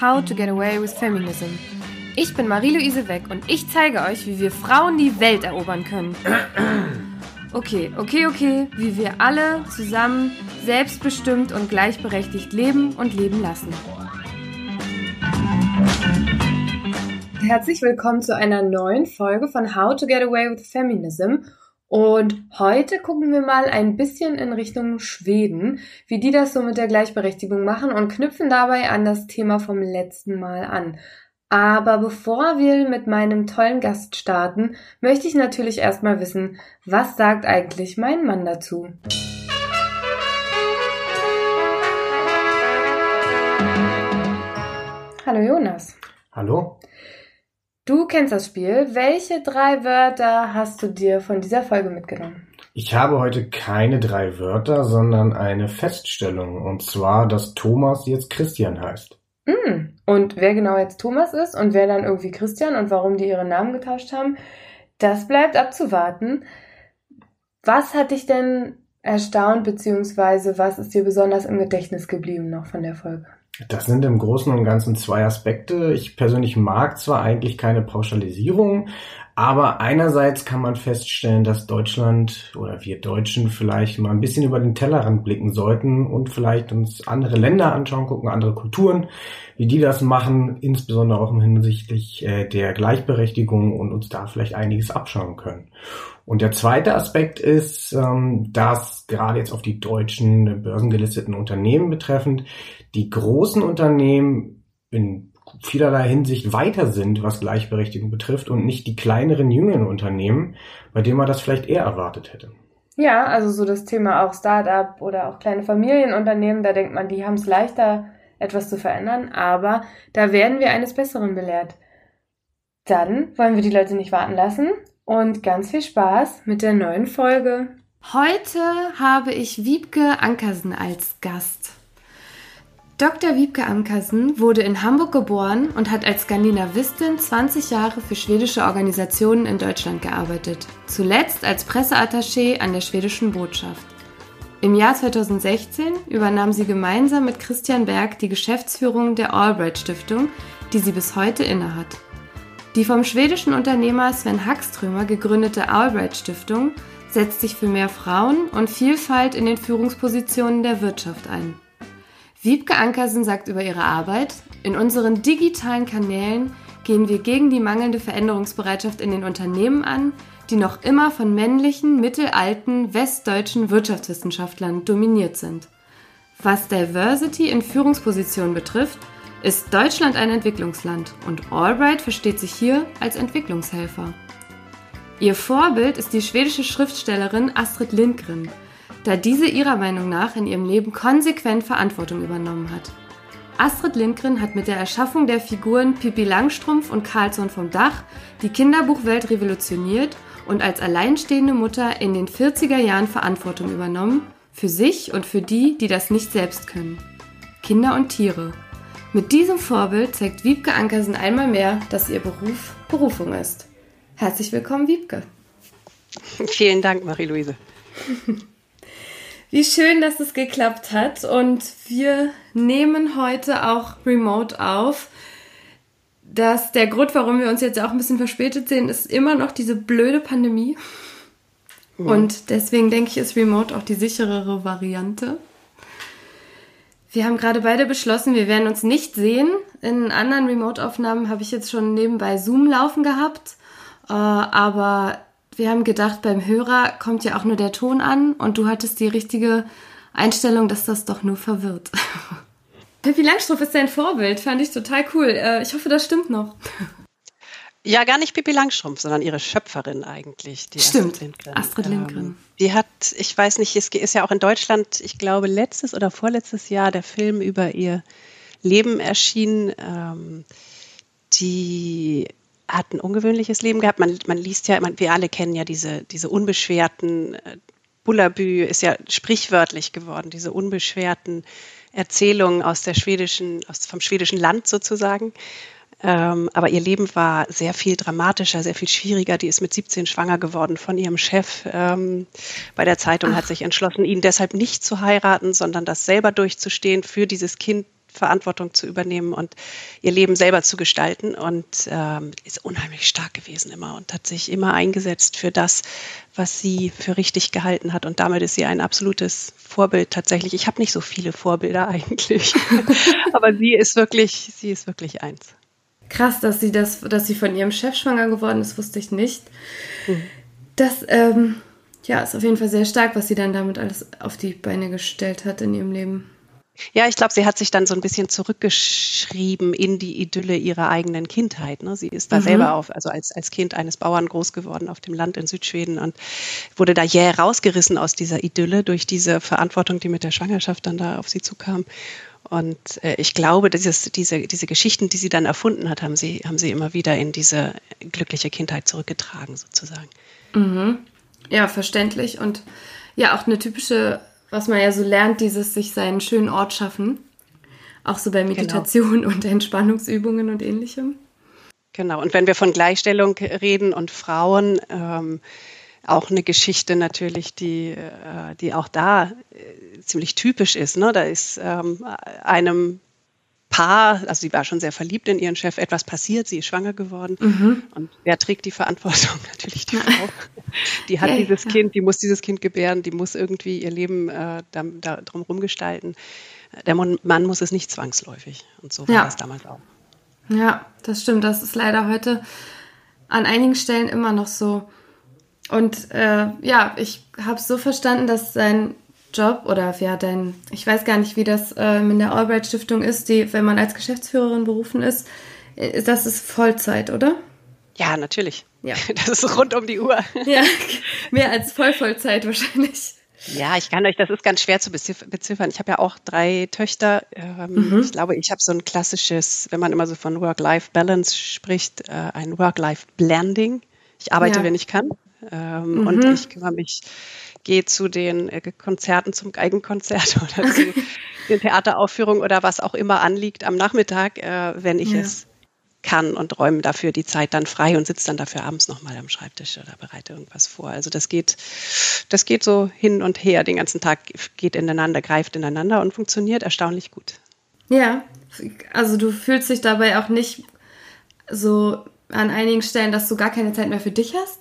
How to Get Away with Feminism. Ich bin Marie-Louise Weck und ich zeige euch, wie wir Frauen die Welt erobern können. Okay, okay, okay, wie wir alle zusammen selbstbestimmt und gleichberechtigt leben und leben lassen. Herzlich willkommen zu einer neuen Folge von How to Get Away with Feminism. Und heute gucken wir mal ein bisschen in Richtung Schweden, wie die das so mit der Gleichberechtigung machen und knüpfen dabei an das Thema vom letzten Mal an. Aber bevor wir mit meinem tollen Gast starten, möchte ich natürlich erstmal wissen, was sagt eigentlich mein Mann dazu? Hallo Jonas. Hallo. Du kennst das Spiel. Welche drei Wörter hast du dir von dieser Folge mitgenommen? Ich habe heute keine drei Wörter, sondern eine Feststellung. Und zwar, dass Thomas jetzt Christian heißt. Mm. Und wer genau jetzt Thomas ist und wer dann irgendwie Christian und warum die ihre Namen getauscht haben, das bleibt abzuwarten. Was hat dich denn erstaunt, beziehungsweise was ist dir besonders im Gedächtnis geblieben noch von der Folge? Das sind im Großen und Ganzen zwei Aspekte. Ich persönlich mag zwar eigentlich keine Pauschalisierung, aber einerseits kann man feststellen, dass Deutschland oder wir Deutschen vielleicht mal ein bisschen über den Tellerrand blicken sollten und vielleicht uns andere Länder anschauen, gucken, andere Kulturen, wie die das machen, insbesondere auch hinsichtlich äh, der Gleichberechtigung und uns da vielleicht einiges abschauen können. Und der zweite Aspekt ist, ähm, dass gerade jetzt auf die deutschen börsengelisteten Unternehmen betreffend, die großen Unternehmen in vielerlei Hinsicht weiter sind, was Gleichberechtigung betrifft und nicht die kleineren, jüngeren Unternehmen, bei denen man das vielleicht eher erwartet hätte. Ja, also so das Thema auch Start-up oder auch kleine Familienunternehmen, da denkt man, die haben es leichter, etwas zu verändern, aber da werden wir eines Besseren belehrt. Dann wollen wir die Leute nicht warten lassen und ganz viel Spaß mit der neuen Folge. Heute habe ich Wiebke Ankersen als Gast. Dr. Wiebke Ankersen wurde in Hamburg geboren und hat als Skandinavistin 20 Jahre für schwedische Organisationen in Deutschland gearbeitet, zuletzt als Presseattaché an der schwedischen Botschaft. Im Jahr 2016 übernahm sie gemeinsam mit Christian Berg die Geschäftsführung der Albright Stiftung, die sie bis heute innehat. Die vom schwedischen Unternehmer Sven Hackströmer gegründete Albright Stiftung setzt sich für mehr Frauen und Vielfalt in den Führungspositionen der Wirtschaft ein. Wiebke Ankersen sagt über ihre Arbeit, in unseren digitalen Kanälen gehen wir gegen die mangelnde Veränderungsbereitschaft in den Unternehmen an, die noch immer von männlichen, mittelalten, westdeutschen Wirtschaftswissenschaftlern dominiert sind. Was Diversity in Führungspositionen betrifft, ist Deutschland ein Entwicklungsland und Albright versteht sich hier als Entwicklungshelfer. Ihr Vorbild ist die schwedische Schriftstellerin Astrid Lindgren, da diese ihrer Meinung nach in ihrem Leben konsequent Verantwortung übernommen hat. Astrid Lindgren hat mit der Erschaffung der Figuren Pippi Langstrumpf und Carlsson vom Dach die Kinderbuchwelt revolutioniert und als alleinstehende Mutter in den 40er Jahren Verantwortung übernommen, für sich und für die, die das nicht selbst können. Kinder und Tiere. Mit diesem Vorbild zeigt Wiebke Ankersen einmal mehr, dass ihr Beruf Berufung ist. Herzlich willkommen, Wiebke. Vielen Dank, Marie-Louise. Wie schön, dass es geklappt hat. Und wir nehmen heute auch remote auf. Dass der Grund, warum wir uns jetzt auch ein bisschen verspätet sehen, ist immer noch diese blöde Pandemie. Mhm. Und deswegen denke ich, ist remote auch die sicherere Variante. Wir haben gerade beide beschlossen, wir werden uns nicht sehen. In anderen Remote-Aufnahmen habe ich jetzt schon nebenbei Zoom laufen gehabt. Äh, aber wir haben gedacht, beim Hörer kommt ja auch nur der Ton an und du hattest die richtige Einstellung, dass das doch nur verwirrt. Pippi Langstrumpf ist dein Vorbild, fand ich total cool. Äh, ich hoffe, das stimmt noch. Ja, gar nicht Pippi Langstrumpf, sondern ihre Schöpferin eigentlich. Die Stimmt, Astrid Lindgren. Astrid Lindgren. Ähm, die hat, ich weiß nicht, es ist ja auch in Deutschland, ich glaube, letztes oder vorletztes Jahr der Film über ihr Leben erschienen. Ähm, die hat ein ungewöhnliches Leben gehabt. Man, man liest ja, man, wir alle kennen ja diese, diese unbeschwerten, äh, Bullabü ist ja sprichwörtlich geworden, diese unbeschwerten Erzählungen aus der schwedischen, aus, vom schwedischen Land sozusagen. Ähm, aber ihr Leben war sehr viel dramatischer, sehr viel schwieriger. Die ist mit 17 schwanger geworden von ihrem Chef ähm, bei der Zeitung, Ach. hat sich entschlossen, ihn deshalb nicht zu heiraten, sondern das selber durchzustehen, für dieses Kind Verantwortung zu übernehmen und ihr Leben selber zu gestalten und ähm, ist unheimlich stark gewesen immer und hat sich immer eingesetzt für das, was sie für richtig gehalten hat. Und damit ist sie ein absolutes Vorbild tatsächlich. Ich habe nicht so viele Vorbilder eigentlich, aber sie ist wirklich, sie ist wirklich eins. Krass, dass sie das, dass sie von ihrem Chef schwanger geworden ist, wusste ich nicht. Mhm. Das ähm, ja, ist auf jeden Fall sehr stark, was sie dann damit alles auf die Beine gestellt hat in ihrem Leben. Ja, ich glaube, sie hat sich dann so ein bisschen zurückgeschrieben in die Idylle ihrer eigenen Kindheit. Ne? Sie ist da mhm. selber auf, also als, als Kind eines Bauern groß geworden auf dem Land in Südschweden und wurde da jäh rausgerissen aus dieser Idylle durch diese Verantwortung, die mit der Schwangerschaft dann da auf sie zukam. Und äh, ich glaube, dieses, diese, diese Geschichten, die sie dann erfunden hat, haben sie, haben sie immer wieder in diese glückliche Kindheit zurückgetragen, sozusagen. Mhm. Ja, verständlich. Und ja, auch eine typische, was man ja so lernt, dieses sich seinen schönen Ort schaffen. Auch so bei genau. Meditation genau. und Entspannungsübungen und ähnlichem. Genau. Und wenn wir von Gleichstellung reden und Frauen, ähm, auch eine Geschichte natürlich, die, äh, die auch da äh, ziemlich typisch ist. Ne? Da ist ähm, einem Paar, also sie war schon sehr verliebt in ihren Chef, etwas passiert, sie ist schwanger geworden. Mhm. Und wer trägt die Verantwortung? Natürlich die Frau. Die hat ja, dieses ja. Kind, die muss dieses Kind gebären, die muss irgendwie ihr Leben äh, da, da drumherum gestalten. Der Mann muss es nicht zwangsläufig. Und so war ja. das damals auch. Ja, das stimmt. Das ist leider heute an einigen Stellen immer noch so. Und äh, ja, ich habe es so verstanden, dass sein Job oder ja, dein, ich weiß gar nicht, wie das ähm, in der Albright Stiftung ist, die, wenn man als Geschäftsführerin berufen ist, äh, das ist Vollzeit, oder? Ja, natürlich. Ja. Das ist rund um die Uhr. Ja, mehr als Vollvollzeit wahrscheinlich. Ja, ich kann euch, das ist ganz schwer zu beziffern. Ich habe ja auch drei Töchter. Ähm, mhm. Ich glaube, ich habe so ein klassisches, wenn man immer so von Work-Life-Balance spricht, äh, ein Work-Life-Blending. Ich arbeite, ja. wenn ich kann. Ähm, mhm. Und ich kümmere mich, gehe zu den äh, Konzerten, zum Geigenkonzert oder zu den Theateraufführungen oder was auch immer anliegt am Nachmittag, äh, wenn ich ja. es kann und räume dafür die Zeit dann frei und sitze dann dafür abends nochmal am Schreibtisch oder bereite irgendwas vor. Also das geht, das geht so hin und her. Den ganzen Tag geht ineinander, greift ineinander und funktioniert erstaunlich gut. Ja, also du fühlst dich dabei auch nicht so an einigen Stellen, dass du gar keine Zeit mehr für dich hast?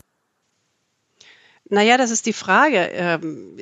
Naja, das ist die Frage. Ähm,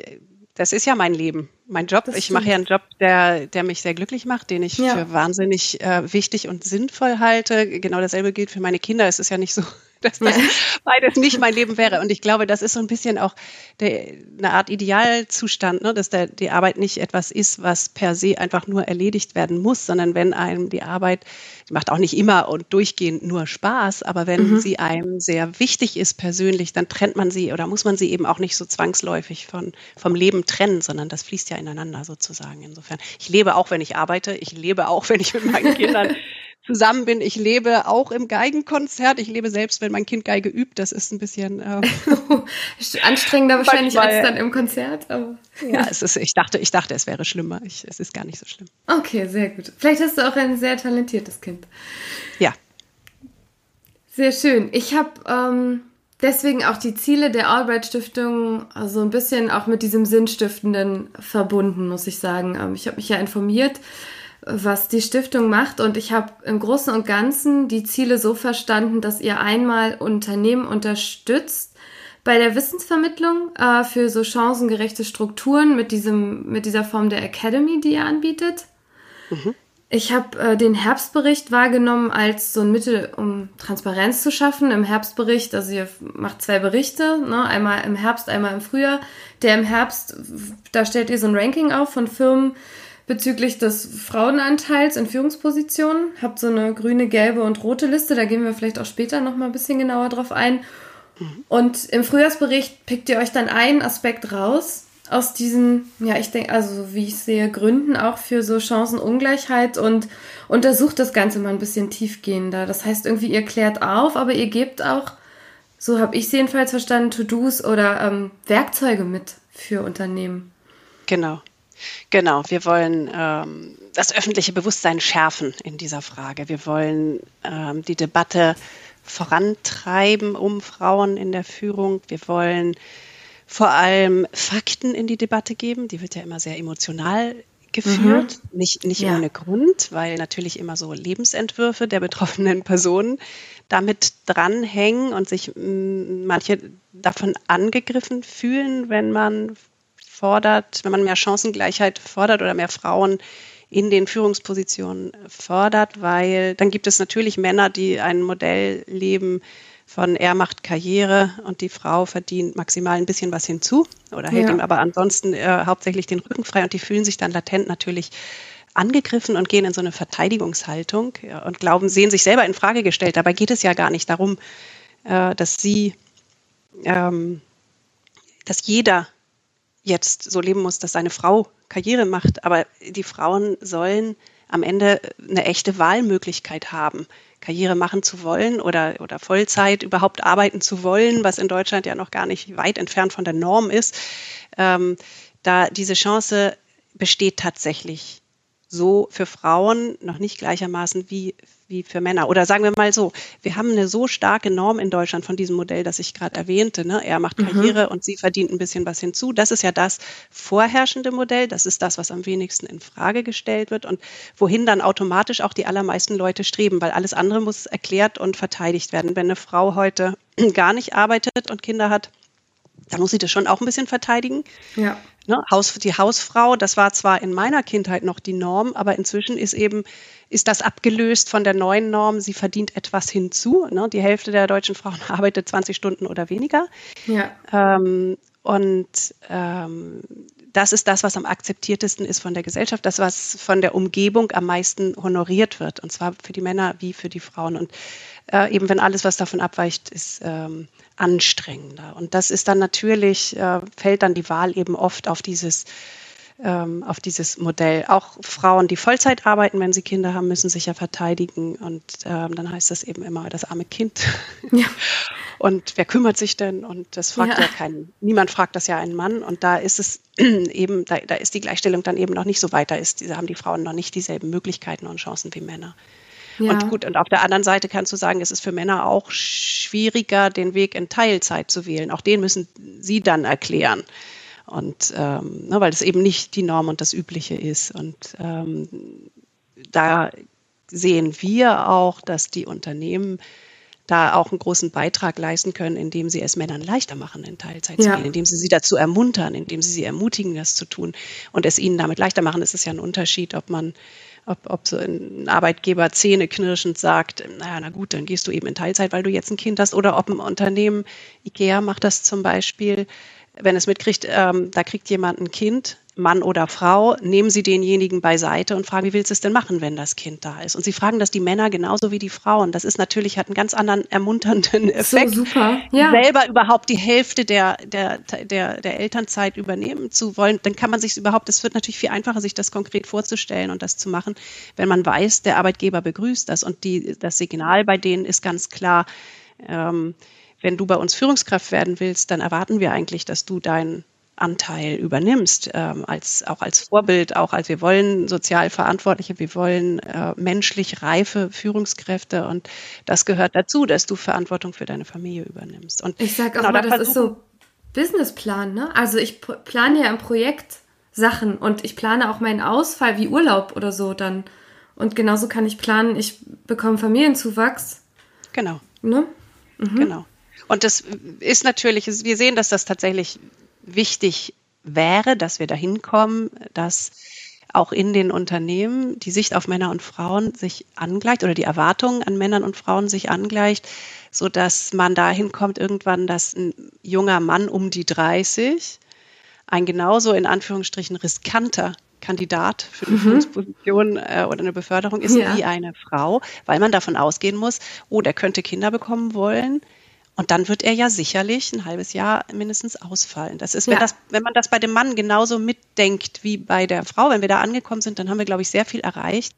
das ist ja mein Leben, mein Job. ich mache ja einen Job, der, der mich sehr glücklich macht, den ich ja. für wahnsinnig äh, wichtig und sinnvoll halte. Genau dasselbe gilt für meine Kinder. Es ist ja nicht so, dass das beides nicht mein Leben wäre. Und ich glaube, das ist so ein bisschen auch der, eine Art Idealzustand, ne? dass der, die Arbeit nicht etwas ist, was per se einfach nur erledigt werden muss, sondern wenn einem die Arbeit, die macht auch nicht immer und durchgehend nur Spaß, aber wenn mhm. sie einem sehr wichtig ist persönlich, dann trennt man sie oder muss man sie eben auch nicht so zwangsläufig von, vom Leben trennen, sondern das fließt ja ineinander sozusagen. Insofern, ich lebe auch, wenn ich arbeite, ich lebe auch, wenn ich mit meinen Kindern zusammen bin. Ich lebe auch im Geigenkonzert. Ich lebe selbst, wenn mein Kind Geige übt. Das ist ein bisschen äh, anstrengender wahrscheinlich manchmal, als dann im Konzert. Aber. Ja, es ist, ich dachte, ich dachte, es wäre schlimmer. Ich, es ist gar nicht so schlimm. Okay, sehr gut. Vielleicht hast du auch ein sehr talentiertes Kind. Ja. Sehr schön. Ich habe ähm, deswegen auch die Ziele der Albright Stiftung so also ein bisschen auch mit diesem Sinnstiftenden verbunden, muss ich sagen. Ähm, ich habe mich ja informiert was die Stiftung macht. Und ich habe im Großen und Ganzen die Ziele so verstanden, dass ihr einmal Unternehmen unterstützt bei der Wissensvermittlung äh, für so chancengerechte Strukturen mit, diesem, mit dieser Form der Academy, die ihr anbietet. Mhm. Ich habe äh, den Herbstbericht wahrgenommen als so ein Mittel, um Transparenz zu schaffen. Im Herbstbericht, also ihr macht zwei Berichte, ne? einmal im Herbst, einmal im Frühjahr. Der im Herbst, da stellt ihr so ein Ranking auf von Firmen, bezüglich des Frauenanteils in Führungspositionen. Habt so eine grüne, gelbe und rote Liste. Da gehen wir vielleicht auch später noch mal ein bisschen genauer drauf ein. Und im Frühjahrsbericht pickt ihr euch dann einen Aspekt raus aus diesen, ja, ich denke, also wie ich sehe, Gründen auch für so Chancenungleichheit und untersucht das Ganze mal ein bisschen tiefgehender. Das heißt, irgendwie ihr klärt auf, aber ihr gebt auch, so habe ich es jedenfalls verstanden, To-Dos oder ähm, Werkzeuge mit für Unternehmen. Genau. Genau, wir wollen ähm, das öffentliche Bewusstsein schärfen in dieser Frage. Wir wollen ähm, die Debatte vorantreiben um Frauen in der Führung. Wir wollen vor allem Fakten in die Debatte geben. Die wird ja immer sehr emotional geführt, mhm. nicht, nicht ja. ohne Grund, weil natürlich immer so Lebensentwürfe der betroffenen Personen damit dranhängen und sich manche davon angegriffen fühlen, wenn man fordert, wenn man mehr Chancengleichheit fordert oder mehr Frauen in den Führungspositionen fordert, weil dann gibt es natürlich Männer, die ein Modell leben von er macht Karriere und die Frau verdient maximal ein bisschen was hinzu oder hält ja. ihm aber ansonsten äh, hauptsächlich den Rücken frei und die fühlen sich dann latent natürlich angegriffen und gehen in so eine Verteidigungshaltung und glauben, sehen sich selber in Frage gestellt. Dabei geht es ja gar nicht darum, äh, dass sie, ähm, dass jeder jetzt so leben muss, dass seine Frau Karriere macht, aber die Frauen sollen am Ende eine echte Wahlmöglichkeit haben, Karriere machen zu wollen oder, oder Vollzeit überhaupt arbeiten zu wollen, was in Deutschland ja noch gar nicht weit entfernt von der Norm ist. Ähm, da diese Chance besteht tatsächlich so für Frauen noch nicht gleichermaßen wie, wie für Männer. Oder sagen wir mal so, wir haben eine so starke Norm in Deutschland von diesem Modell, das ich gerade erwähnte. Ne? Er macht mhm. Karriere mhm. und sie verdient ein bisschen was hinzu. Das ist ja das vorherrschende Modell. Das ist das, was am wenigsten in Frage gestellt wird und wohin dann automatisch auch die allermeisten Leute streben, weil alles andere muss erklärt und verteidigt werden. Wenn eine Frau heute gar nicht arbeitet und Kinder hat, da muss ich das schon auch ein bisschen verteidigen. Ja. Ne, Haus, die Hausfrau, das war zwar in meiner Kindheit noch die Norm, aber inzwischen ist eben, ist das abgelöst von der neuen Norm, sie verdient etwas hinzu. Ne? Die Hälfte der deutschen Frauen arbeitet 20 Stunden oder weniger. Ja. Ähm, und ähm, das ist das, was am akzeptiertesten ist von der Gesellschaft, das, was von der Umgebung am meisten honoriert wird, und zwar für die Männer wie für die Frauen. Und äh, eben wenn alles, was davon abweicht, ist ähm, anstrengender. Und das ist dann natürlich, äh, fällt dann die Wahl eben oft auf dieses ähm, auf dieses Modell. Auch Frauen, die Vollzeit arbeiten, wenn sie Kinder haben, müssen sich ja verteidigen. Und ähm, dann heißt das eben immer das arme Kind. Ja. Und wer kümmert sich denn? Und das fragt ja, ja kein, niemand fragt das ja einen Mann. Und da ist es eben, da, da ist die Gleichstellung dann eben noch nicht so weiter ist. Da haben die Frauen noch nicht dieselben Möglichkeiten und Chancen wie Männer. Ja. Und gut, und auf der anderen Seite kannst du sagen, es ist für Männer auch schwieriger, den Weg in Teilzeit zu wählen. Auch den müssen sie dann erklären. Und ähm, ne, weil das eben nicht die Norm und das Übliche ist. Und ähm, da sehen wir auch, dass die Unternehmen da auch einen großen Beitrag leisten können, indem sie es Männern leichter machen, in Teilzeit ja. zu gehen, indem sie sie dazu ermuntern, indem sie sie ermutigen, das zu tun und es ihnen damit leichter machen. Es ist ja ein Unterschied, ob man ob, ob so ein Arbeitgeber zähneknirschend sagt, naja, na gut, dann gehst du eben in Teilzeit, weil du jetzt ein Kind hast, oder ob ein Unternehmen, IKEA macht das zum Beispiel, wenn es mitkriegt, ähm, da kriegt jemand ein Kind, Mann oder Frau, nehmen Sie denjenigen beiseite und fragen, wie willst du es denn machen, wenn das Kind da ist? Und Sie fragen das die Männer genauso wie die Frauen. Das ist natürlich, hat einen ganz anderen ermunternden Effekt. So super. Ja. Selber überhaupt die Hälfte der, der, der, der Elternzeit übernehmen zu wollen, dann kann man sich überhaupt, es wird natürlich viel einfacher, sich das konkret vorzustellen und das zu machen, wenn man weiß, der Arbeitgeber begrüßt das. Und die, das Signal bei denen ist ganz klar, ähm, wenn du bei uns Führungskraft werden willst, dann erwarten wir eigentlich, dass du dein Anteil übernimmst, ähm, als, auch als Vorbild, auch als wir wollen sozial Verantwortliche, wir wollen äh, menschlich reife Führungskräfte und das gehört dazu, dass du Verantwortung für deine Familie übernimmst. Und ich sage auch genau, mal, das ist so Businessplan, ne? Also ich plane ja im Projekt Sachen und ich plane auch meinen Ausfall wie Urlaub oder so dann. Und genauso kann ich planen, ich bekomme Familienzuwachs. Genau. Ne? Mhm. Genau. Und das ist natürlich, wir sehen, dass das tatsächlich wichtig wäre, dass wir dahin kommen, dass auch in den Unternehmen die Sicht auf Männer und Frauen sich angleicht oder die Erwartungen an Männern und Frauen sich angleicht, so dass man dahin kommt irgendwann, dass ein junger Mann um die 30 ein genauso in Anführungsstrichen riskanter Kandidat für eine mhm. Führungsposition äh, oder eine Beförderung ist ja. wie eine Frau, weil man davon ausgehen muss, oh, der könnte Kinder bekommen wollen und dann wird er ja sicherlich ein halbes Jahr mindestens ausfallen. Das ist, wenn, ja. das, wenn man das bei dem Mann genauso mitdenkt wie bei der Frau, wenn wir da angekommen sind, dann haben wir, glaube ich, sehr viel erreicht.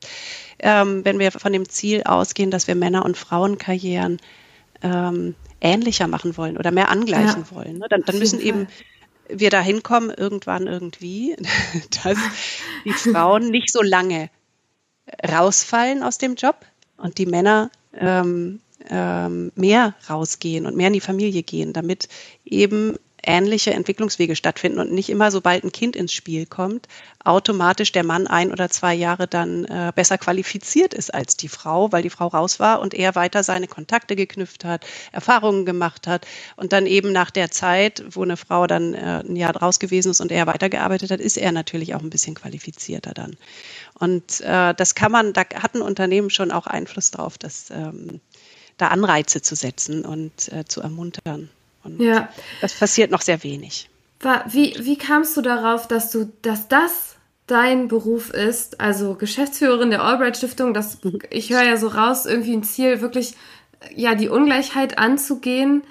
Ähm, wenn wir von dem Ziel ausgehen, dass wir Männer- und Frauenkarrieren ähm, ähnlicher machen wollen oder mehr angleichen ja. wollen. Ne? Dann, dann müssen eben wir da hinkommen, irgendwann irgendwie, dass die Frauen nicht so lange rausfallen aus dem Job und die Männer ähm, ähm, mehr rausgehen und mehr in die Familie gehen, damit eben ähnliche Entwicklungswege stattfinden und nicht immer, sobald ein Kind ins Spiel kommt, automatisch der Mann ein oder zwei Jahre dann äh, besser qualifiziert ist als die Frau, weil die Frau raus war und er weiter seine Kontakte geknüpft hat, Erfahrungen gemacht hat und dann eben nach der Zeit, wo eine Frau dann äh, ein Jahr draus gewesen ist und er weitergearbeitet hat, ist er natürlich auch ein bisschen qualifizierter dann. Und äh, das kann man, da hat ein Unternehmen schon auch Einfluss drauf, dass ähm, da Anreize zu setzen und äh, zu ermuntern. Und ja. das passiert noch sehr wenig. Wie, wie kamst du darauf, dass du, dass das dein Beruf ist, also Geschäftsführerin der Albright Stiftung, das, mhm. ich höre ja so raus, irgendwie ein Ziel, wirklich ja die Ungleichheit anzugehen.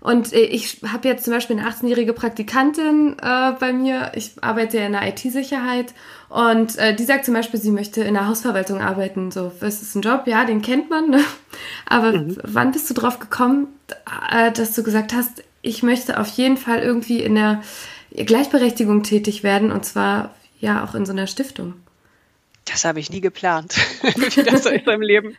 Und äh, ich habe jetzt zum Beispiel eine 18-jährige Praktikantin äh, bei mir. Ich arbeite ja in der IT-Sicherheit und äh, die sagt zum Beispiel, sie möchte in der Hausverwaltung arbeiten. So, das ist ein Job, ja, den kennt man. Ne? Aber mhm. wann bist du drauf gekommen, äh, dass du gesagt hast, ich möchte auf jeden Fall irgendwie in der Gleichberechtigung tätig werden und zwar ja auch in so einer Stiftung? Das habe ich nie geplant, wie das so ist im Leben.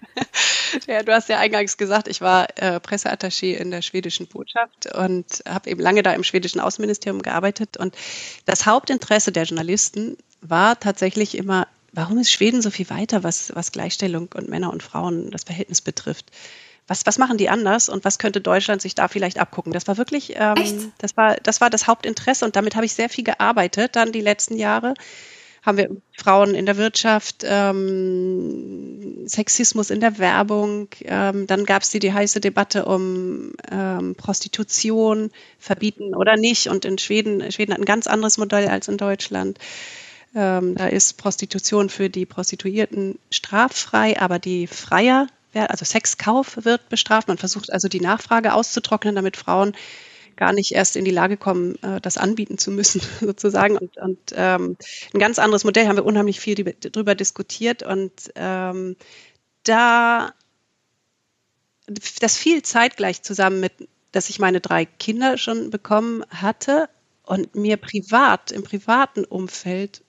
Ja, du hast ja eingangs gesagt, ich war äh, Presseattaché in der schwedischen Botschaft und habe eben lange da im schwedischen Außenministerium gearbeitet. Und das Hauptinteresse der Journalisten war tatsächlich immer, warum ist Schweden so viel weiter, was, was Gleichstellung und Männer und Frauen das Verhältnis betrifft? Was, was machen die anders und was könnte Deutschland sich da vielleicht abgucken? Das war wirklich, ähm, das war, das war das Hauptinteresse und damit habe ich sehr viel gearbeitet dann die letzten Jahre haben wir Frauen in der Wirtschaft, ähm, Sexismus in der Werbung. Ähm, dann gab es die, die heiße Debatte um ähm, Prostitution, verbieten oder nicht. Und in Schweden, Schweden hat ein ganz anderes Modell als in Deutschland. Ähm, da ist Prostitution für die Prostituierten straffrei, aber die Freier, also Sexkauf wird bestraft. Man versucht also die Nachfrage auszutrocknen, damit Frauen gar nicht erst in die Lage kommen, äh, das anbieten zu müssen, sozusagen. Und, und ähm, ein ganz anderes Modell haben wir unheimlich viel darüber diskutiert. Und ähm, da das fiel zeitgleich zusammen mit, dass ich meine drei Kinder schon bekommen hatte und mir privat, im privaten Umfeld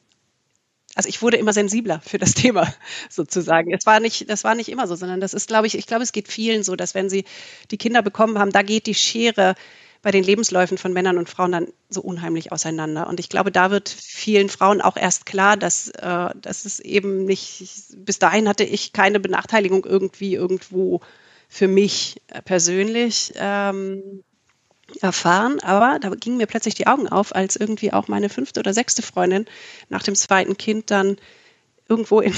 also ich wurde immer sensibler für das Thema sozusagen. Es war nicht, das war nicht immer so, sondern das ist, glaube ich, ich glaube, es geht vielen so, dass wenn sie die Kinder bekommen haben, da geht die Schere bei den Lebensläufen von Männern und Frauen dann so unheimlich auseinander. Und ich glaube, da wird vielen Frauen auch erst klar, dass, äh, dass es eben nicht, bis dahin hatte ich keine Benachteiligung irgendwie irgendwo für mich persönlich ähm, erfahren, aber da gingen mir plötzlich die Augen auf, als irgendwie auch meine fünfte oder sechste Freundin nach dem zweiten Kind dann irgendwo in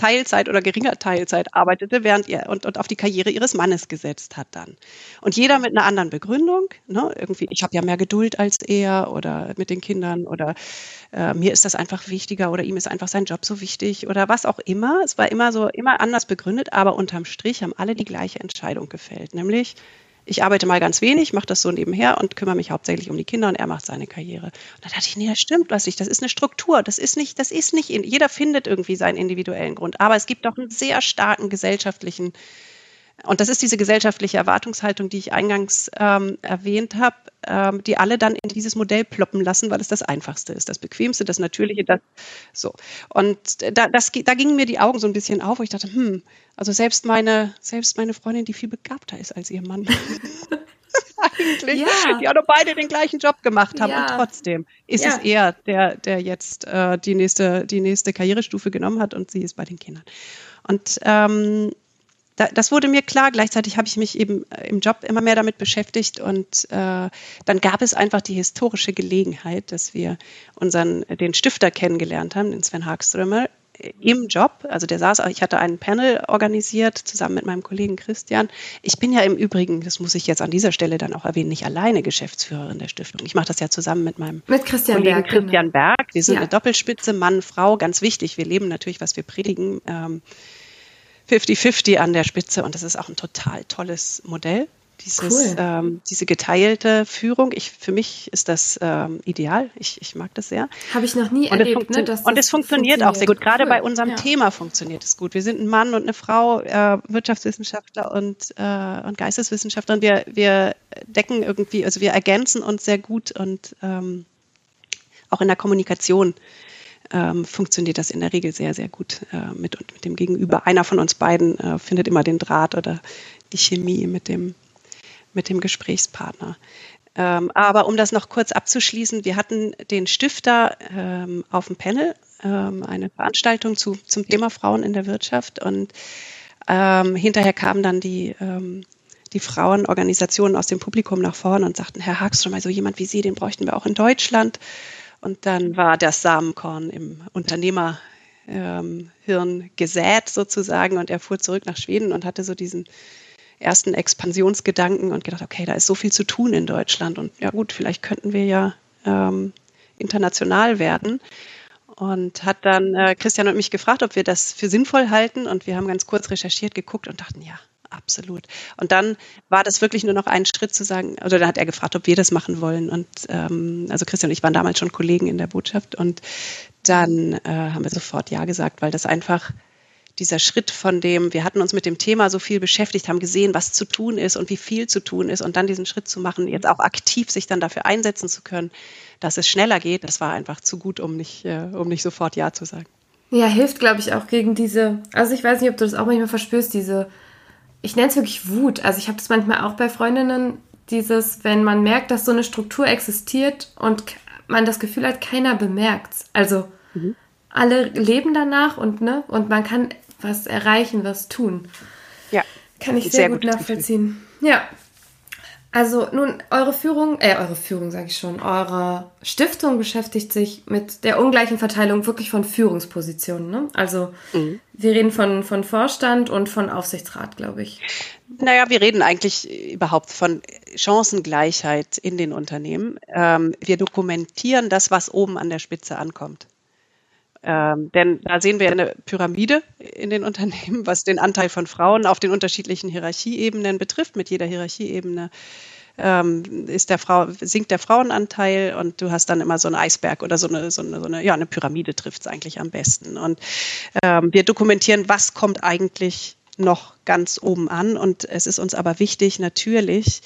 Teilzeit oder geringer Teilzeit arbeitete, während ihr und, und auf die Karriere ihres Mannes gesetzt hat dann. Und jeder mit einer anderen Begründung, ne? irgendwie, ich habe ja mehr Geduld als er oder mit den Kindern oder äh, mir ist das einfach wichtiger oder ihm ist einfach sein Job so wichtig oder was auch immer. Es war immer so, immer anders begründet, aber unterm Strich haben alle die gleiche Entscheidung gefällt, nämlich ich arbeite mal ganz wenig, mache das so nebenher und kümmere mich hauptsächlich um die Kinder und er macht seine Karriere. Und da dachte ich, nee, das stimmt was nicht. Das ist eine Struktur. Das ist nicht, das ist nicht, jeder findet irgendwie seinen individuellen Grund. Aber es gibt doch einen sehr starken gesellschaftlichen und das ist diese gesellschaftliche Erwartungshaltung, die ich eingangs ähm, erwähnt habe, ähm, die alle dann in dieses Modell ploppen lassen, weil es das Einfachste ist, das Bequemste, das Natürliche, das so. Und da, das, da gingen mir die Augen so ein bisschen auf, wo ich dachte, hm, also selbst meine, selbst meine Freundin, die viel begabter ist als ihr Mann. eigentlich, ja. die auch noch beide den gleichen Job gemacht haben ja. und trotzdem ist ja. es er, der, der jetzt äh, die nächste, die nächste Karrierestufe genommen hat und sie ist bei den Kindern. Und ähm, da, das wurde mir klar. Gleichzeitig habe ich mich eben äh, im Job immer mehr damit beschäftigt und äh, dann gab es einfach die historische Gelegenheit, dass wir unseren den Stifter kennengelernt haben, den Sven Hagströmer, äh, im Job. Also der saß, ich hatte einen Panel organisiert zusammen mit meinem Kollegen Christian. Ich bin ja im Übrigen, das muss ich jetzt an dieser Stelle dann auch erwähnen, nicht alleine Geschäftsführerin der Stiftung. Ich mache das ja zusammen mit meinem mit Christian Kollegen Berg, Christian genau. Berg. Wir sind ja. eine Doppelspitze, Mann, Frau, ganz wichtig. Wir leben natürlich, was wir predigen. Ähm, 50-50 an der Spitze und das ist auch ein total tolles Modell. Dieses, cool. ähm, diese geteilte Führung, ich, für mich ist das ähm, ideal. Ich, ich mag das sehr. Habe ich noch nie und erlebt. Ne, das und es funktioniert, funktioniert, auch sehr gut. Gerade cool. bei unserem ja. Thema funktioniert es gut. Wir sind ein Mann und eine Frau, äh, Wirtschaftswissenschaftler und, äh, und Geisteswissenschaftler. Und wir, wir decken irgendwie, also wir ergänzen uns sehr gut und ähm, auch in der Kommunikation ähm, funktioniert das in der Regel sehr, sehr gut äh, mit, mit dem Gegenüber. Einer von uns beiden äh, findet immer den Draht oder die Chemie mit dem, mit dem Gesprächspartner. Ähm, aber um das noch kurz abzuschließen, wir hatten den Stifter ähm, auf dem Panel, ähm, eine Veranstaltung zu, zum Thema Frauen in der Wirtschaft und ähm, hinterher kamen dann die, ähm, die Frauenorganisationen aus dem Publikum nach vorne und sagten, Herr Hagström, also jemand wie Sie, den bräuchten wir auch in Deutschland. Und dann war das Samenkorn im Unternehmerhirn gesät sozusagen und er fuhr zurück nach Schweden und hatte so diesen ersten Expansionsgedanken und gedacht, okay, da ist so viel zu tun in Deutschland und ja gut, vielleicht könnten wir ja ähm, international werden. Und hat dann äh, Christian und mich gefragt, ob wir das für sinnvoll halten. Und wir haben ganz kurz recherchiert, geguckt und dachten, ja, absolut. Und dann war das wirklich nur noch ein Schritt zu sagen, oder dann hat er gefragt, ob wir das machen wollen. Und ähm, also Christian und ich waren damals schon Kollegen in der Botschaft und dann äh, haben wir sofort Ja gesagt, weil das einfach dieser Schritt von dem, wir hatten uns mit dem Thema so viel beschäftigt, haben gesehen, was zu tun ist und wie viel zu tun ist und dann diesen Schritt zu machen, jetzt auch aktiv sich dann dafür einsetzen zu können, dass es schneller geht, das war einfach zu gut, um nicht, äh, um nicht sofort Ja zu sagen. Ja, hilft, glaube ich, auch gegen diese, also ich weiß nicht, ob du das auch manchmal verspürst, diese ich nenne es wirklich Wut. Also ich habe das manchmal auch bei Freundinnen, dieses, wenn man merkt, dass so eine Struktur existiert und man das Gefühl hat, keiner bemerkt es. Also mhm. alle leben danach und ne, und man kann was erreichen, was tun. Ja. Kann ich sehr, sehr gut nachvollziehen. Gefühl. Ja. Also nun, eure Führung, äh, eure Führung sage ich schon, eure Stiftung beschäftigt sich mit der ungleichen Verteilung wirklich von Führungspositionen. Ne? Also mhm. wir reden von, von Vorstand und von Aufsichtsrat, glaube ich. Naja, wir reden eigentlich überhaupt von Chancengleichheit in den Unternehmen. Ähm, wir dokumentieren das, was oben an der Spitze ankommt. Ähm, denn da sehen wir eine Pyramide in den Unternehmen, was den Anteil von Frauen auf den unterschiedlichen Hierarchieebenen betrifft. Mit jeder Hierarchieebene ähm, ist der Frau, sinkt der Frauenanteil und du hast dann immer so einen Eisberg oder so eine, so eine, so eine ja, eine Pyramide trifft es eigentlich am besten. Und ähm, wir dokumentieren, was kommt eigentlich noch ganz oben an. Und es ist uns aber wichtig, natürlich,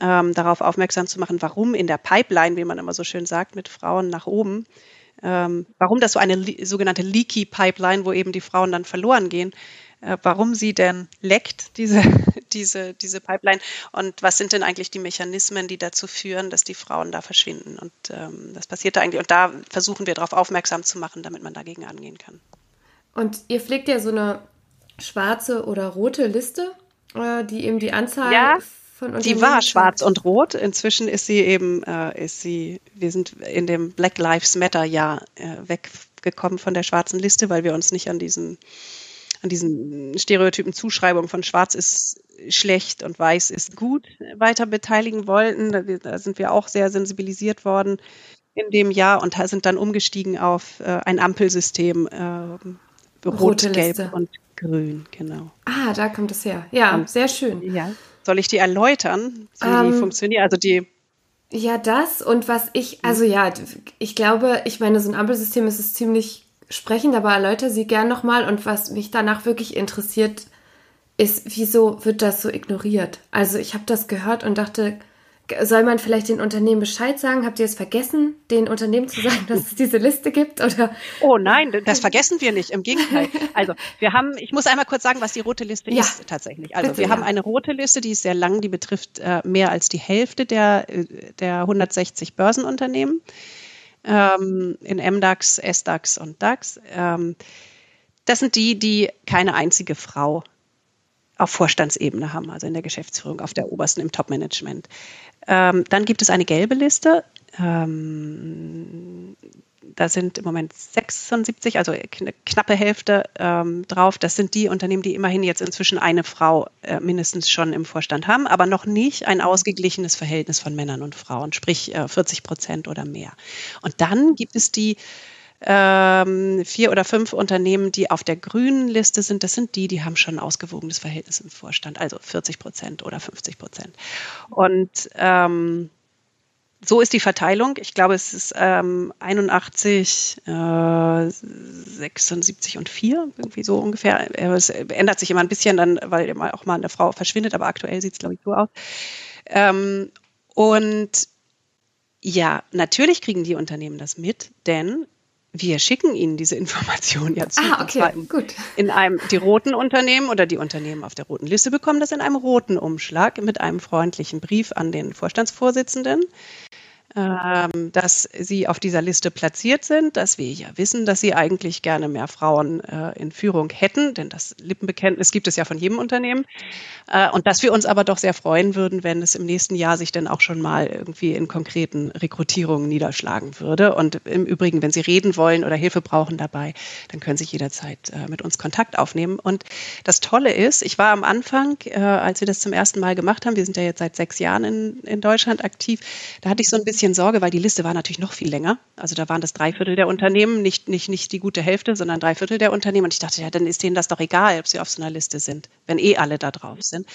ähm, darauf aufmerksam zu machen, warum in der Pipeline, wie man immer so schön sagt, mit Frauen nach oben, ähm, warum das so eine sogenannte Leaky Pipeline, wo eben die Frauen dann verloren gehen, äh, warum sie denn leckt, diese, diese, diese Pipeline und was sind denn eigentlich die Mechanismen, die dazu führen, dass die Frauen da verschwinden. Und ähm, das passiert da eigentlich und da versuchen wir darauf aufmerksam zu machen, damit man dagegen angehen kann. Und ihr pflegt ja so eine schwarze oder rote Liste, äh, die eben die Anzahl ja die war schwarz und rot. Inzwischen ist sie eben, äh, ist sie, wir sind in dem Black Lives Matter Jahr äh, weggekommen von der schwarzen Liste, weil wir uns nicht an diesen, an diesen Stereotypen Zuschreibung von schwarz ist schlecht und weiß ist gut weiter beteiligen wollten. Da, da sind wir auch sehr sensibilisiert worden in dem Jahr und sind dann umgestiegen auf äh, ein Ampelsystem, äh, rot, gelb und grün, genau. Ah, da kommt es her. Ja, und, sehr schön. Ja. Soll ich die erläutern, wie ähm, die funktionieren? Also die ja, das und was ich, also ja, ich glaube, ich meine, so ein Ampelsystem ist es ziemlich sprechend, aber erläutere sie gern nochmal. Und was mich danach wirklich interessiert, ist, wieso wird das so ignoriert? Also ich habe das gehört und dachte, soll man vielleicht den Unternehmen Bescheid sagen? Habt ihr es vergessen, den Unternehmen zu sagen, dass es diese Liste gibt? Oder? Oh nein, das vergessen wir nicht. Im Gegenteil. Also wir haben, ich muss einmal kurz sagen, was die rote Liste ja, ist tatsächlich. Also bitte, wir ja. haben eine rote Liste, die ist sehr lang, die betrifft äh, mehr als die Hälfte der, äh, der 160 Börsenunternehmen ähm, in MDAX, SDAX und DAX. Ähm, das sind die, die keine einzige Frau auf Vorstandsebene haben, also in der Geschäftsführung, auf der obersten im Top-Management. Ähm, dann gibt es eine gelbe Liste. Ähm, da sind im Moment 76, also eine knappe Hälfte ähm, drauf. Das sind die Unternehmen, die immerhin jetzt inzwischen eine Frau äh, mindestens schon im Vorstand haben, aber noch nicht ein ausgeglichenes Verhältnis von Männern und Frauen, sprich äh, 40 Prozent oder mehr. Und dann gibt es die ähm, vier oder fünf Unternehmen, die auf der grünen Liste sind, das sind die, die haben schon ein ausgewogenes Verhältnis im Vorstand, also 40 Prozent oder 50 Prozent. Und ähm, so ist die Verteilung. Ich glaube, es ist ähm, 81, äh, 76 und 4, irgendwie so ungefähr. Es ändert sich immer ein bisschen dann, weil auch mal eine Frau verschwindet, aber aktuell sieht es, glaube ich, so aus. Ähm, und ja, natürlich kriegen die Unternehmen das mit, denn wir schicken Ihnen diese Information ja zu. Ah, okay, in, gut. In einem, die roten Unternehmen oder die Unternehmen auf der roten Liste bekommen das in einem roten Umschlag mit einem freundlichen Brief an den Vorstandsvorsitzenden ähm, dass sie auf dieser Liste platziert sind, dass wir ja wissen, dass sie eigentlich gerne mehr Frauen äh, in Führung hätten, denn das Lippenbekenntnis gibt es ja von jedem Unternehmen. Äh, und dass wir uns aber doch sehr freuen würden, wenn es im nächsten Jahr sich dann auch schon mal irgendwie in konkreten Rekrutierungen niederschlagen würde. Und im Übrigen, wenn Sie reden wollen oder Hilfe brauchen dabei, dann können Sie jederzeit äh, mit uns Kontakt aufnehmen. Und das Tolle ist, ich war am Anfang, äh, als wir das zum ersten Mal gemacht haben, wir sind ja jetzt seit sechs Jahren in, in Deutschland aktiv, da hatte ich so ein bisschen bisschen Sorge, weil die Liste war natürlich noch viel länger. Also da waren das drei Viertel der Unternehmen, nicht, nicht, nicht die gute Hälfte, sondern drei Viertel der Unternehmen. Und ich dachte, ja, dann ist denen das doch egal, ob sie auf so einer Liste sind, wenn eh alle da drauf sind.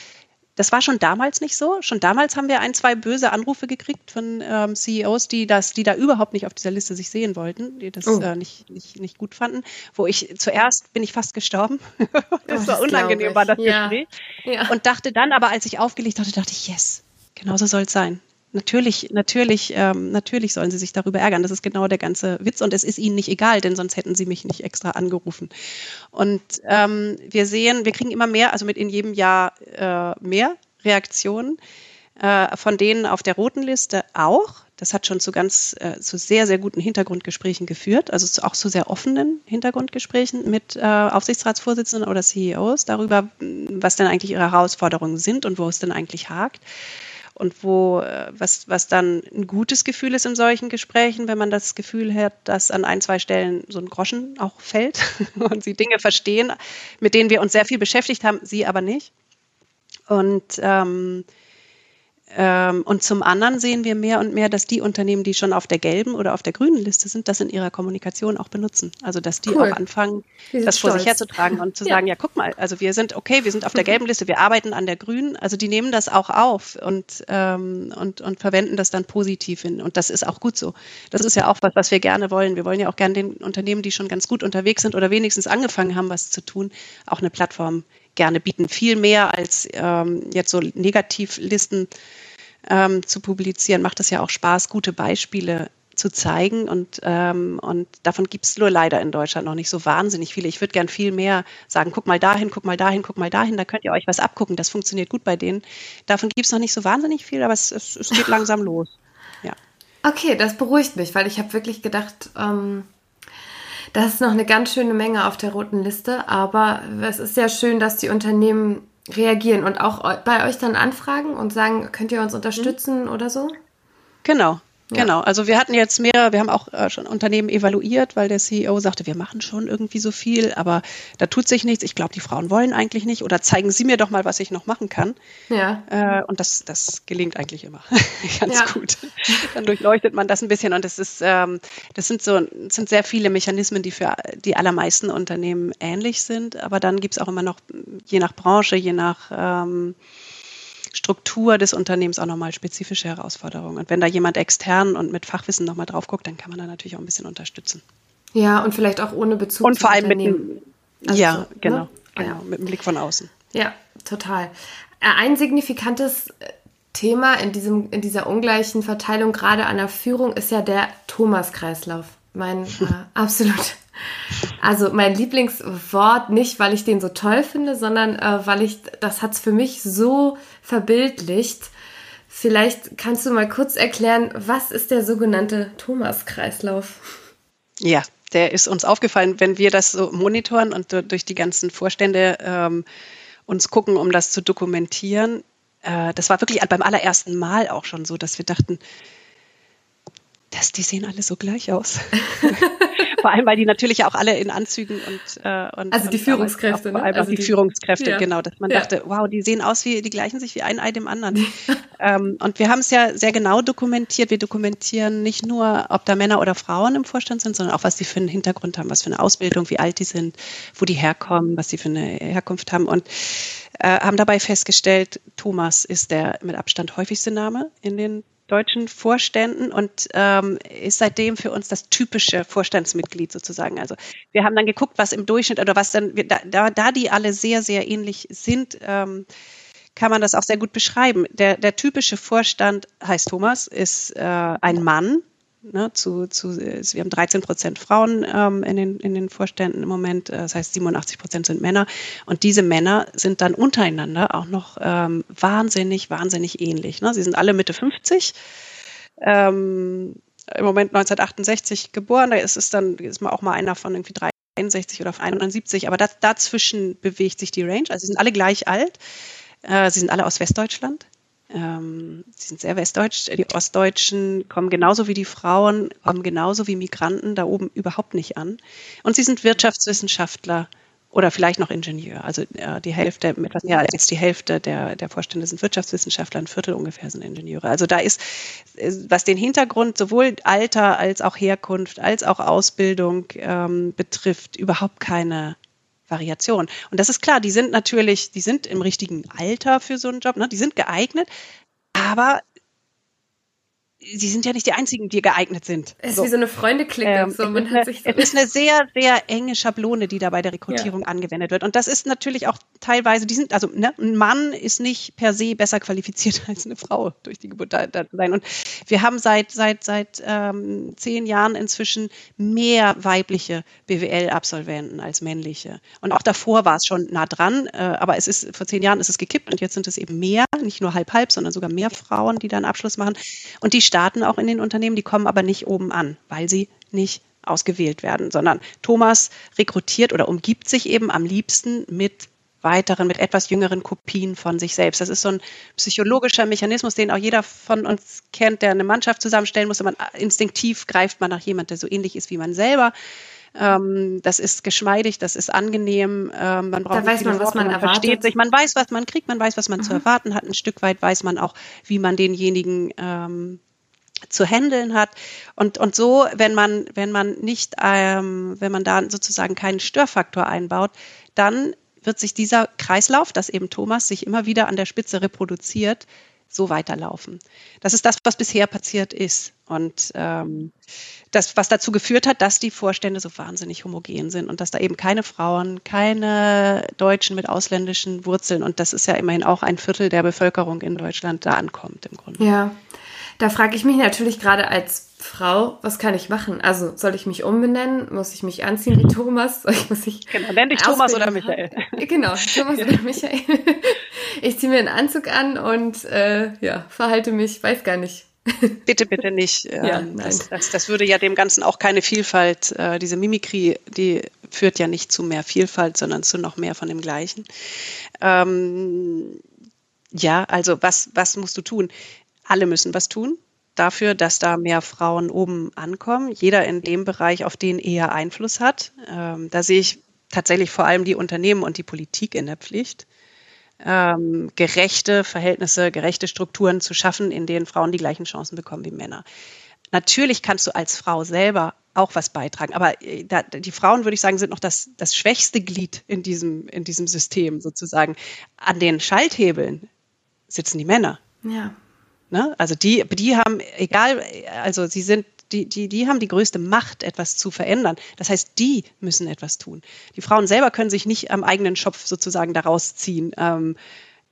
Das war schon damals nicht so. Schon damals haben wir ein, zwei böse Anrufe gekriegt von ähm, CEOs, die das, die da überhaupt nicht auf dieser Liste sich sehen wollten, die das oh. äh, nicht, nicht, nicht gut fanden. Wo ich zuerst bin ich fast gestorben. das oh, war unangenehm, war das ja. Gespräch. Ja. Und dachte dann, aber als ich aufgelegt hatte, dachte ich, yes, genauso soll es sein. Natürlich, natürlich, ähm, natürlich sollen sie sich darüber ärgern. Das ist genau der ganze Witz und es ist ihnen nicht egal, denn sonst hätten sie mich nicht extra angerufen. Und ähm, wir sehen, wir kriegen immer mehr, also mit in jedem Jahr äh, mehr Reaktionen, äh, von denen auf der roten Liste auch. Das hat schon zu ganz, äh, zu sehr, sehr guten Hintergrundgesprächen geführt, also auch zu sehr offenen Hintergrundgesprächen mit äh, Aufsichtsratsvorsitzenden oder CEOs darüber, was denn eigentlich ihre Herausforderungen sind und wo es denn eigentlich hakt und wo, äh, was, was dann ein gutes Gefühl ist in solchen Gesprächen, wenn man das Gefühl hat, dass an ein, zwei Stellen so ein Groschen auch fällt und sie Dinge verstehen, mit denen wir uns sehr viel beschäftigt haben, sie aber nicht. Und ähm, und zum anderen sehen wir mehr und mehr, dass die Unternehmen, die schon auf der gelben oder auf der grünen Liste sind, das in ihrer Kommunikation auch benutzen. Also dass die cool. auch anfangen, das vor stolz. sich herzutragen und zu ja. sagen, ja, guck mal, also wir sind okay, wir sind auf der mhm. gelben Liste, wir arbeiten an der grünen. Also die nehmen das auch auf und, ähm, und, und verwenden das dann positiv hin. Und das ist auch gut so. Das ist ja auch was, was wir gerne wollen. Wir wollen ja auch gerne den Unternehmen, die schon ganz gut unterwegs sind oder wenigstens angefangen haben, was zu tun, auch eine Plattform gerne bieten. Viel mehr als ähm, jetzt so Negativlisten ähm, zu publizieren, macht es ja auch Spaß, gute Beispiele zu zeigen. Und, ähm, und davon gibt es nur leider in Deutschland noch nicht so wahnsinnig viele. Ich würde gern viel mehr sagen, guck mal dahin, guck mal dahin, guck mal dahin, da könnt ihr euch was abgucken. Das funktioniert gut bei denen. Davon gibt es noch nicht so wahnsinnig viel, aber es, es, es geht langsam los. Ja. Okay, das beruhigt mich, weil ich habe wirklich gedacht, ähm, das ist noch eine ganz schöne Menge auf der roten Liste. Aber es ist sehr schön, dass die Unternehmen reagieren und auch bei euch dann anfragen und sagen, könnt ihr uns unterstützen mhm. oder so? Genau, ja. Genau, also wir hatten jetzt mehr, wir haben auch äh, schon Unternehmen evaluiert, weil der CEO sagte, wir machen schon irgendwie so viel, aber da tut sich nichts. Ich glaube, die Frauen wollen eigentlich nicht oder zeigen Sie mir doch mal, was ich noch machen kann. Ja. Äh, und das, das gelingt eigentlich immer ganz ja. gut. Dann durchleuchtet man das ein bisschen und das ist, ähm, das sind so, das sind sehr viele Mechanismen, die für die allermeisten Unternehmen ähnlich sind, aber dann gibt es auch immer noch, je nach Branche, je nach ähm, Struktur des Unternehmens auch nochmal spezifische Herausforderungen. Und wenn da jemand extern und mit Fachwissen nochmal drauf guckt, dann kann man da natürlich auch ein bisschen unterstützen. Ja, und vielleicht auch ohne Bezug und vor allem mit einem, also ja, genau, ne? genau, ja. mit einem Blick von außen. Ja, total. Äh, ein signifikantes äh, Thema in, diesem, in dieser ungleichen Verteilung, gerade an der Führung, ist ja der Thomas-Kreislauf. Mein äh, absolut also mein Lieblingswort nicht, weil ich den so toll finde, sondern äh, weil ich, das hat es für mich so verbildlicht. Vielleicht kannst du mal kurz erklären, was ist der sogenannte Thomas-Kreislauf? Ja, der ist uns aufgefallen, wenn wir das so monitoren und durch die ganzen Vorstände ähm, uns gucken, um das zu dokumentieren. Äh, das war wirklich beim allerersten Mal auch schon so, dass wir dachten, dass die sehen alle so gleich aus. vor allem, weil die natürlich auch alle in Anzügen und, äh, und also die und Führungskräfte, ne? Vor allem also die, die, Führungskräfte, ja. genau, dass man ja. dachte, wow, die sehen aus wie, die gleichen sich wie ein Ei dem anderen. ähm, und wir haben es ja sehr genau dokumentiert. Wir dokumentieren nicht nur, ob da Männer oder Frauen im Vorstand sind, sondern auch, was die für einen Hintergrund haben, was für eine Ausbildung, wie alt die sind, wo die herkommen, was sie für eine Herkunft haben und äh, haben dabei festgestellt, Thomas ist der mit Abstand häufigste Name in den deutschen Vorständen und ähm, ist seitdem für uns das typische Vorstandsmitglied sozusagen. Also wir haben dann geguckt, was im Durchschnitt oder was dann, da, da, da die alle sehr, sehr ähnlich sind, ähm, kann man das auch sehr gut beschreiben. Der, der typische Vorstand heißt Thomas, ist äh, ein Mann, Ne, zu, zu, wir haben 13 Prozent Frauen ähm, in, den, in den Vorständen im Moment, äh, das heißt 87 Prozent sind Männer. Und diese Männer sind dann untereinander auch noch ähm, wahnsinnig, wahnsinnig ähnlich. Ne? Sie sind alle Mitte 50. Ähm, Im Moment 1968 geboren, da ist es dann ist man auch mal einer von irgendwie 63 oder 71, aber das, dazwischen bewegt sich die Range. Also sie sind alle gleich alt. Äh, sie sind alle aus Westdeutschland. Ähm, sie sind sehr westdeutsch. Die Ostdeutschen kommen genauso wie die Frauen, kommen genauso wie Migranten da oben überhaupt nicht an. Und sie sind Wirtschaftswissenschaftler oder vielleicht noch Ingenieur. Also äh, die Hälfte, etwas mehr als die Hälfte der, der Vorstände sind Wirtschaftswissenschaftler, ein Viertel ungefähr sind Ingenieure. Also da ist, was den Hintergrund sowohl Alter als auch Herkunft als auch Ausbildung ähm, betrifft, überhaupt keine Variation. Und das ist klar, die sind natürlich, die sind im richtigen Alter für so einen Job, ne? die sind geeignet, aber sie sind ja nicht die einzigen, die geeignet sind. Es ist so. wie so eine Freundeklicke. Ähm, so, man hat sich so es ist eine sehr, sehr enge Schablone, die da bei der Rekrutierung ja. angewendet wird. Und das ist natürlich auch teilweise, die sind, also ne, ein Mann ist nicht per se besser qualifiziert als eine Frau durch die Geburt da, da sein. Und wir haben seit, seit, seit ähm, zehn Jahren inzwischen mehr weibliche BWL-Absolventen als männliche. Und auch davor war es schon nah dran, äh, aber es ist, vor zehn Jahren ist es gekippt und jetzt sind es eben mehr, nicht nur halb halb, sondern sogar mehr Frauen, die da einen Abschluss machen. Und die starten auch in den Unternehmen, die kommen aber nicht oben an, weil sie nicht ausgewählt werden, sondern Thomas rekrutiert oder umgibt sich eben am liebsten mit weiteren, mit etwas jüngeren Kopien von sich selbst. Das ist so ein psychologischer Mechanismus, den auch jeder von uns kennt, der eine Mannschaft zusammenstellen muss. Man instinktiv greift man nach jemandem, der so ähnlich ist wie man selber. Ähm, das ist geschmeidig, das ist angenehm. Ähm, man braucht da weiß man, was man, man erwartet. versteht sich. Man weiß, was man kriegt, man weiß, was man mhm. zu erwarten hat. Ein Stück weit weiß man auch, wie man denjenigen ähm, zu handeln hat. Und, und so, wenn man, wenn man nicht, ähm, wenn man da sozusagen keinen Störfaktor einbaut, dann wird sich dieser Kreislauf, dass eben Thomas sich immer wieder an der Spitze reproduziert, so weiterlaufen. Das ist das, was bisher passiert ist. Und ähm, das, was dazu geführt hat, dass die Vorstände so wahnsinnig homogen sind und dass da eben keine Frauen, keine Deutschen mit ausländischen Wurzeln, und das ist ja immerhin auch ein Viertel der Bevölkerung in Deutschland, da ankommt im Grunde. Ja, da frage ich mich natürlich gerade als Frau, was kann ich machen? Also soll ich mich umbenennen? Muss ich mich anziehen wie Thomas? Soll ich, muss ich genau, nenn dich Thomas oder Michael. Genau, Thomas ja. oder Michael. Ich ziehe mir einen Anzug an und äh, ja, verhalte mich, weiß gar nicht. Bitte, bitte nicht. Ja, ähm, das, das, das, würde ja dem Ganzen auch keine Vielfalt, äh, diese Mimikrie, die führt ja nicht zu mehr Vielfalt, sondern zu noch mehr von dem Gleichen. Ähm, ja, also was, was musst du tun? Alle müssen was tun dafür, dass da mehr Frauen oben ankommen. Jeder in dem Bereich, auf den er Einfluss hat. Ähm, da sehe ich tatsächlich vor allem die Unternehmen und die Politik in der Pflicht, ähm, gerechte Verhältnisse, gerechte Strukturen zu schaffen, in denen Frauen die gleichen Chancen bekommen wie Männer. Natürlich kannst du als Frau selber auch was beitragen. Aber äh, da, die Frauen, würde ich sagen, sind noch das, das schwächste Glied in diesem, in diesem System sozusagen. An den Schalthebeln sitzen die Männer. Ja. Ne? Also die, die haben, egal, also sie sind, die, die, die haben die größte Macht, etwas zu verändern. Das heißt, die müssen etwas tun. Die Frauen selber können sich nicht am eigenen Schopf sozusagen daraus ziehen. Ähm,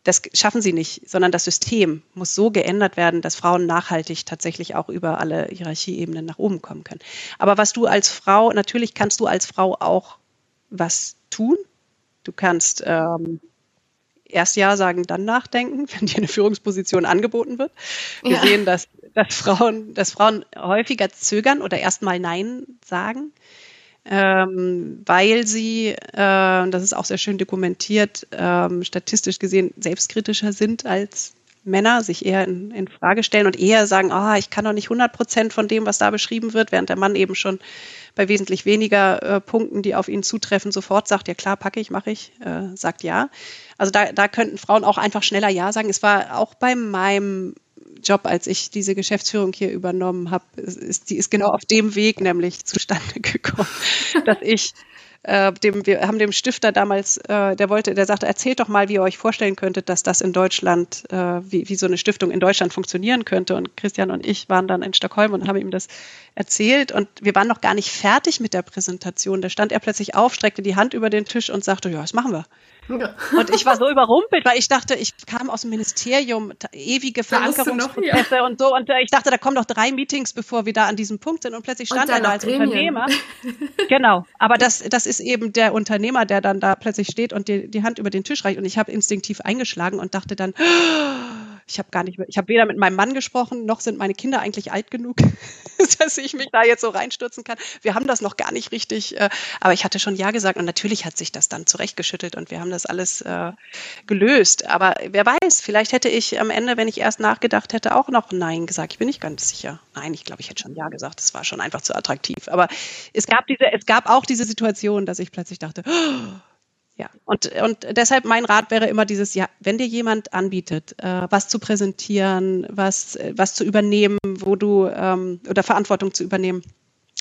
das schaffen sie nicht, sondern das System muss so geändert werden, dass Frauen nachhaltig tatsächlich auch über alle Hierarchieebenen nach oben kommen können. Aber was du als Frau, natürlich kannst du als Frau auch was tun. Du kannst ähm, erst Ja sagen, dann nachdenken, wenn dir eine Führungsposition angeboten wird. Wir ja. sehen, dass, dass, Frauen, dass Frauen häufiger zögern oder erstmal Nein sagen, ähm, weil sie, äh, das ist auch sehr schön dokumentiert, ähm, statistisch gesehen selbstkritischer sind als Männer sich eher in, in Frage stellen und eher sagen, ah, ich kann doch nicht 100 Prozent von dem, was da beschrieben wird, während der Mann eben schon bei wesentlich weniger äh, Punkten, die auf ihn zutreffen, sofort sagt, ja klar, packe ich, mache ich, äh, sagt ja. Also da, da könnten Frauen auch einfach schneller ja sagen. Es war auch bei meinem Job, als ich diese Geschäftsführung hier übernommen habe, ist, die ist genau auf dem Weg nämlich zustande gekommen, dass ich äh, dem, wir haben dem Stifter damals, äh, der wollte, der sagte, erzählt doch mal, wie ihr euch vorstellen könntet, dass das in Deutschland, äh, wie, wie so eine Stiftung in Deutschland funktionieren könnte. Und Christian und ich waren dann in Stockholm und haben ihm das erzählt. Und wir waren noch gar nicht fertig mit der Präsentation. Da stand er plötzlich auf, streckte die Hand über den Tisch und sagte, ja, das machen wir. Und ich war so überrumpelt, weil ich dachte, ich kam aus dem Ministerium, ewige Verankerungsprozesse ja. und so. Und ich dachte, da kommen doch drei Meetings, bevor wir da an diesem Punkt sind. Und plötzlich stand er da als Gremien. Unternehmer. genau. Aber das, das ist eben der Unternehmer, der dann da plötzlich steht und die, die Hand über den Tisch reicht. Und ich habe instinktiv eingeschlagen und dachte dann, ich habe gar nicht, ich habe weder mit meinem Mann gesprochen, noch sind meine Kinder eigentlich alt genug, dass ich mich da jetzt so reinstürzen kann. Wir haben das noch gar nicht richtig, äh, aber ich hatte schon Ja gesagt und natürlich hat sich das dann zurechtgeschüttelt und wir haben das alles äh, gelöst. Aber wer weiß, vielleicht hätte ich am Ende, wenn ich erst nachgedacht hätte, auch noch Nein gesagt. Ich bin nicht ganz sicher. Nein, ich glaube, ich hätte schon Ja gesagt. Das war schon einfach zu attraktiv. Aber es gab diese, es gab auch diese Situation, dass ich plötzlich dachte, oh, ja, und, und deshalb mein Rat wäre immer dieses, ja, wenn dir jemand anbietet, äh, was zu präsentieren, was, was zu übernehmen, wo du, ähm, oder Verantwortung zu übernehmen,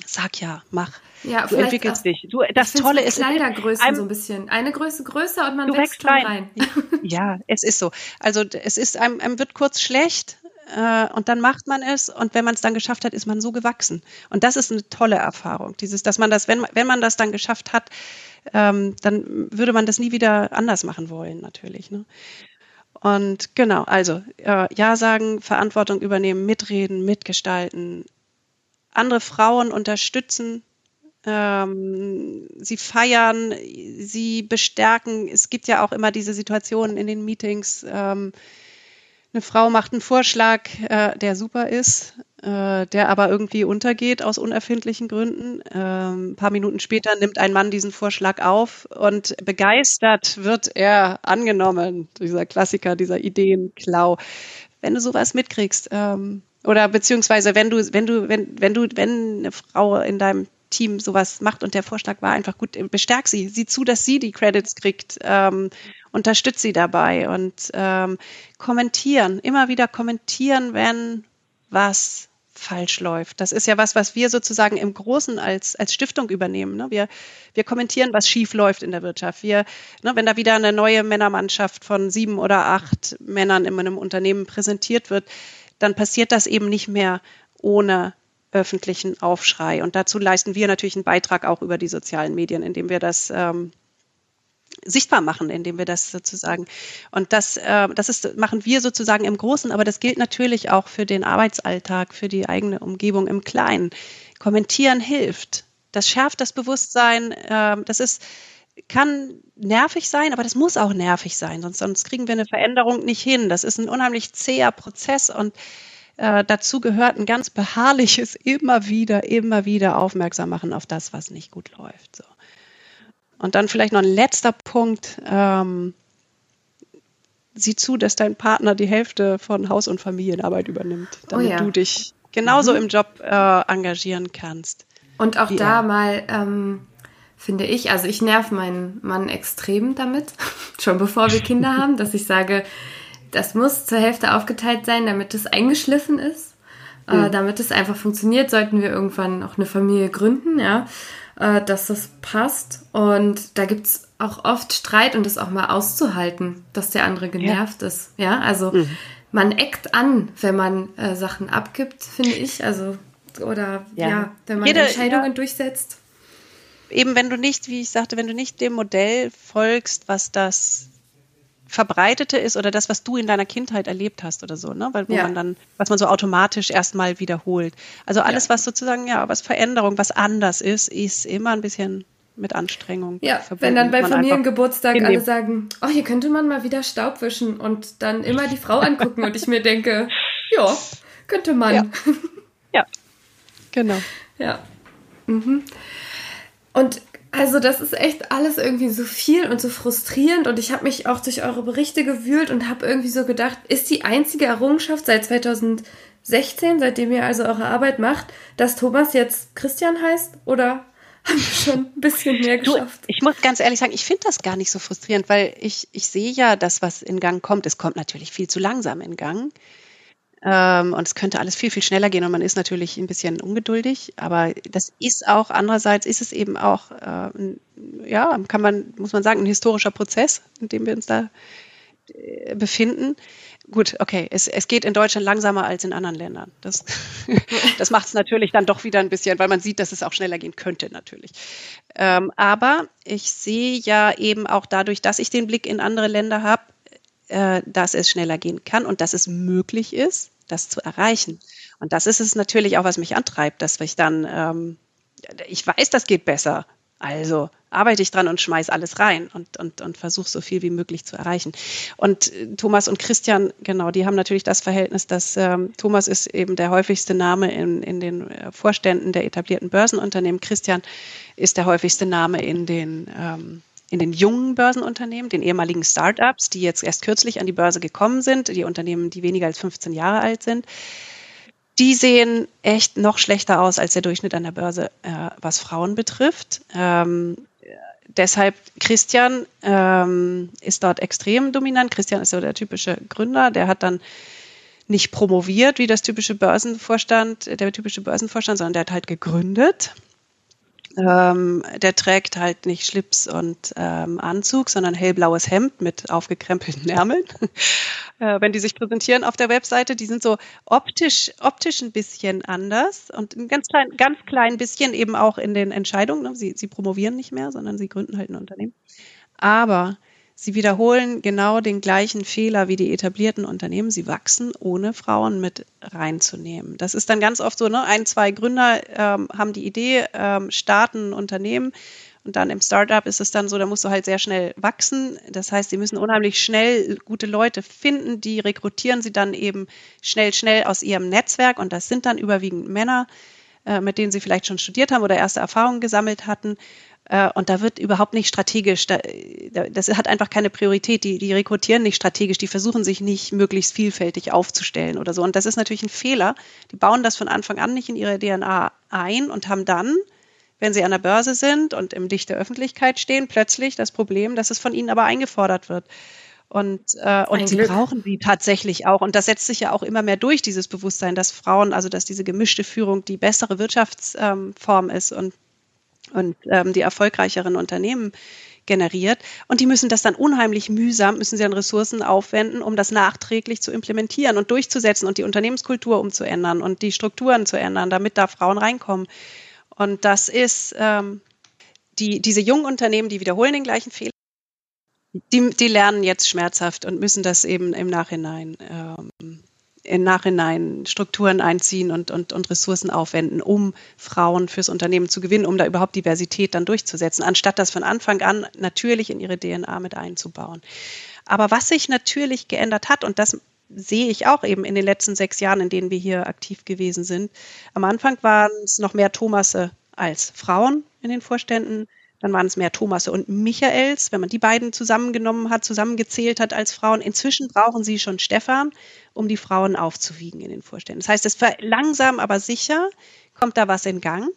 sag ja, mach. Ja, du entwickelst auch, dich. Du, das Tolle ist. Kleidergrößen einem, so ein bisschen. Eine Größe größer und man du wächst, wächst rein. rein. Ja, es ist so. Also es ist, einem, einem wird kurz schlecht, äh, und dann macht man es und wenn man es dann geschafft hat, ist man so gewachsen. Und das ist eine tolle Erfahrung. Dieses, dass man das, wenn, wenn man das dann geschafft hat, ähm, dann würde man das nie wieder anders machen wollen, natürlich. Ne? Und genau, also äh, Ja sagen, Verantwortung übernehmen, mitreden, mitgestalten, andere Frauen unterstützen, ähm, sie feiern, sie bestärken. Es gibt ja auch immer diese Situationen in den Meetings. Ähm, eine Frau macht einen Vorschlag, äh, der super ist, äh, der aber irgendwie untergeht aus unerfindlichen Gründen. Ähm, ein paar Minuten später nimmt ein Mann diesen Vorschlag auf und begeistert wird er angenommen. Dieser Klassiker, dieser Ideenklau. Wenn du sowas mitkriegst, ähm, oder beziehungsweise wenn du, wenn du, wenn, wenn du, wenn eine Frau in deinem Team sowas macht und der Vorschlag war einfach gut, bestärk sie, sieh zu, dass sie die Credits kriegt, ähm, unterstützt sie dabei und ähm, kommentieren, immer wieder kommentieren, wenn was falsch läuft. Das ist ja was, was wir sozusagen im Großen als, als Stiftung übernehmen. Ne? Wir, wir kommentieren, was schief läuft in der Wirtschaft. Wir, ne, wenn da wieder eine neue Männermannschaft von sieben oder acht Männern in einem Unternehmen präsentiert wird, dann passiert das eben nicht mehr ohne öffentlichen Aufschrei. Und dazu leisten wir natürlich einen Beitrag auch über die sozialen Medien, indem wir das ähm, sichtbar machen, indem wir das sozusagen und das, äh, das ist, machen wir sozusagen im Großen, aber das gilt natürlich auch für den Arbeitsalltag, für die eigene Umgebung im Kleinen. Kommentieren hilft. Das schärft das Bewusstsein. Äh, das ist kann nervig sein, aber das muss auch nervig sein, sonst, sonst kriegen wir eine Veränderung nicht hin. Das ist ein unheimlich zäher Prozess und äh, dazu gehört ein ganz beharrliches immer wieder, immer wieder aufmerksam machen auf das, was nicht gut läuft. So. Und dann vielleicht noch ein letzter Punkt. Ähm, sieh zu, dass dein Partner die Hälfte von Haus- und Familienarbeit übernimmt, oh damit oh ja. du dich genauso mhm. im Job äh, engagieren kannst. Und auch da er. mal, ähm, finde ich, also ich nerv meinen Mann extrem damit, schon bevor wir Kinder haben, dass ich sage, das muss zur Hälfte aufgeteilt sein, damit es eingeschliffen ist. Mhm. Äh, damit es einfach funktioniert, sollten wir irgendwann auch eine Familie gründen, ja äh, dass das passt. Und da gibt es auch oft Streit und das auch mal auszuhalten, dass der andere genervt ja. ist. Ja, also mhm. man eckt an, wenn man äh, Sachen abgibt, finde ich. Also, oder ja, ja wenn man Jede, Entscheidungen ja. durchsetzt. Eben, wenn du nicht, wie ich sagte, wenn du nicht dem Modell folgst, was das verbreitete ist oder das, was du in deiner Kindheit erlebt hast oder so, ne? Weil wo ja. man dann, was man so automatisch erstmal wiederholt. Also alles, ja. was sozusagen, ja, was Veränderung, was anders ist, ist immer ein bisschen mit Anstrengung. Ja, verbunden. wenn dann bei Familiengeburtstag alle sagen, oh, hier könnte man mal wieder Staub wischen und dann immer die Frau angucken und ich mir denke, ja, könnte man. Ja, ja. genau. Ja. Mhm. Und Also das ist echt alles irgendwie so viel und so frustrierend und ich habe mich auch durch eure Berichte gewühlt und habe irgendwie so gedacht, ist die einzige Errungenschaft seit 2016, seitdem ihr also eure Arbeit macht, dass Thomas jetzt Christian heißt oder haben wir schon ein bisschen mehr geschafft? Du, ich muss ganz ehrlich sagen, ich finde das gar nicht so frustrierend, weil ich, ich sehe ja das, was in Gang kommt. Es kommt natürlich viel zu langsam in Gang. Ähm, und es könnte alles viel, viel schneller gehen und man ist natürlich ein bisschen ungeduldig. Aber das ist auch, andererseits ist es eben auch, äh, ja, kann man, muss man sagen, ein historischer Prozess, in dem wir uns da äh, befinden. Gut, okay, es, es geht in Deutschland langsamer als in anderen Ländern. Das, das macht es natürlich dann doch wieder ein bisschen, weil man sieht, dass es auch schneller gehen könnte natürlich. Ähm, aber ich sehe ja eben auch dadurch, dass ich den Blick in andere Länder habe, äh, dass es schneller gehen kann und dass es möglich ist, das zu erreichen. Und das ist es natürlich auch, was mich antreibt, dass ich dann, ähm, ich weiß, das geht besser. Also arbeite ich dran und schmeiß alles rein und, und, und versuche so viel wie möglich zu erreichen. Und äh, Thomas und Christian, genau, die haben natürlich das Verhältnis, dass ähm, Thomas ist eben der häufigste Name in, in den äh, Vorständen der etablierten Börsenunternehmen. Christian ist der häufigste Name in den ähm, in den jungen Börsenunternehmen, den ehemaligen Startups, die jetzt erst kürzlich an die Börse gekommen sind, die Unternehmen, die weniger als 15 Jahre alt sind, die sehen echt noch schlechter aus als der Durchschnitt an der Börse, äh, was Frauen betrifft. Ähm, deshalb Christian ähm, ist dort extrem dominant. Christian ist so der typische Gründer, der hat dann nicht promoviert wie das typische Börsenvorstand, der typische Börsenvorstand, sondern der hat halt gegründet ähm, der trägt halt nicht Schlips und ähm, Anzug, sondern hellblaues Hemd mit aufgekrempelten Ärmeln. äh, wenn die sich präsentieren auf der Webseite, die sind so optisch, optisch ein bisschen anders und ein ganz klein, ganz klein bisschen eben auch in den Entscheidungen. Ne? Sie, sie promovieren nicht mehr, sondern sie gründen halt ein Unternehmen. Aber Sie wiederholen genau den gleichen Fehler wie die etablierten Unternehmen. Sie wachsen, ohne Frauen mit reinzunehmen. Das ist dann ganz oft so, ne? ein, zwei Gründer ähm, haben die Idee, ähm, starten ein Unternehmen und dann im Startup ist es dann so, da musst du halt sehr schnell wachsen. Das heißt, sie müssen unheimlich schnell gute Leute finden, die rekrutieren sie dann eben schnell, schnell aus ihrem Netzwerk und das sind dann überwiegend Männer, äh, mit denen sie vielleicht schon studiert haben oder erste Erfahrungen gesammelt hatten. Äh, und da wird überhaupt nicht strategisch, das hat einfach keine Priorität. Die, die rekrutieren nicht strategisch, die versuchen sich nicht möglichst vielfältig aufzustellen oder so. Und das ist natürlich ein Fehler. Die bauen das von Anfang an nicht in ihre DNA ein und haben dann, wenn sie an der Börse sind und im Licht der Öffentlichkeit stehen, plötzlich das Problem, dass es von ihnen aber eingefordert wird. Und, äh, und sie brauchen sie tatsächlich auch. Und das setzt sich ja auch immer mehr durch, dieses Bewusstsein, dass Frauen, also dass diese gemischte Führung die bessere Wirtschaftsform ähm, ist und und ähm, die erfolgreicheren Unternehmen generiert. Und die müssen das dann unheimlich mühsam, müssen sie an Ressourcen aufwenden, um das nachträglich zu implementieren und durchzusetzen und die Unternehmenskultur umzuändern und die Strukturen zu ändern, damit da Frauen reinkommen. Und das ist ähm, die, diese jungen Unternehmen, die wiederholen den gleichen Fehler. Die, die lernen jetzt schmerzhaft und müssen das eben im Nachhinein ähm, im Nachhinein Strukturen einziehen und, und, und Ressourcen aufwenden, um Frauen fürs Unternehmen zu gewinnen, um da überhaupt Diversität dann durchzusetzen, anstatt das von Anfang an natürlich in ihre DNA mit einzubauen. Aber was sich natürlich geändert hat, und das sehe ich auch eben in den letzten sechs Jahren, in denen wir hier aktiv gewesen sind. Am Anfang waren es noch mehr Thomasse als Frauen in den Vorständen. Dann waren es mehr Thomasse und Michaels, wenn man die beiden zusammengenommen hat, zusammengezählt hat als Frauen. Inzwischen brauchen sie schon Stefan, um die Frauen aufzuwiegen in den Vorständen. Das heißt, es langsam, aber sicher kommt da was in Gang.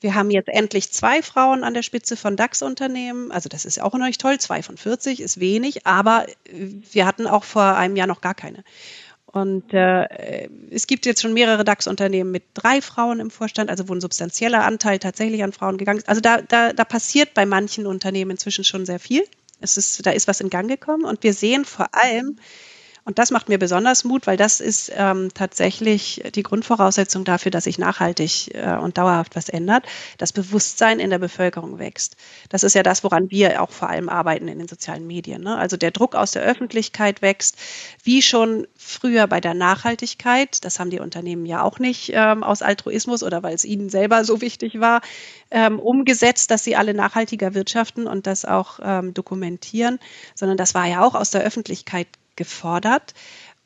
Wir haben jetzt endlich zwei Frauen an der Spitze von DAX-Unternehmen. Also das ist auch noch nicht toll. Zwei von 40 ist wenig, aber wir hatten auch vor einem Jahr noch gar keine. Und äh, es gibt jetzt schon mehrere DAX-Unternehmen mit drei Frauen im Vorstand, also wo ein substanzieller Anteil tatsächlich an Frauen gegangen ist. Also da, da, da passiert bei manchen Unternehmen inzwischen schon sehr viel. Es ist, da ist was in Gang gekommen und wir sehen vor allem, und das macht mir besonders Mut, weil das ist ähm, tatsächlich die Grundvoraussetzung dafür, dass sich nachhaltig äh, und dauerhaft was ändert. Das Bewusstsein in der Bevölkerung wächst. Das ist ja das, woran wir auch vor allem arbeiten in den sozialen Medien. Ne? Also der Druck aus der Öffentlichkeit wächst, wie schon früher bei der Nachhaltigkeit. Das haben die Unternehmen ja auch nicht ähm, aus Altruismus oder weil es ihnen selber so wichtig war, ähm, umgesetzt, dass sie alle nachhaltiger wirtschaften und das auch ähm, dokumentieren, sondern das war ja auch aus der Öffentlichkeit gefordert.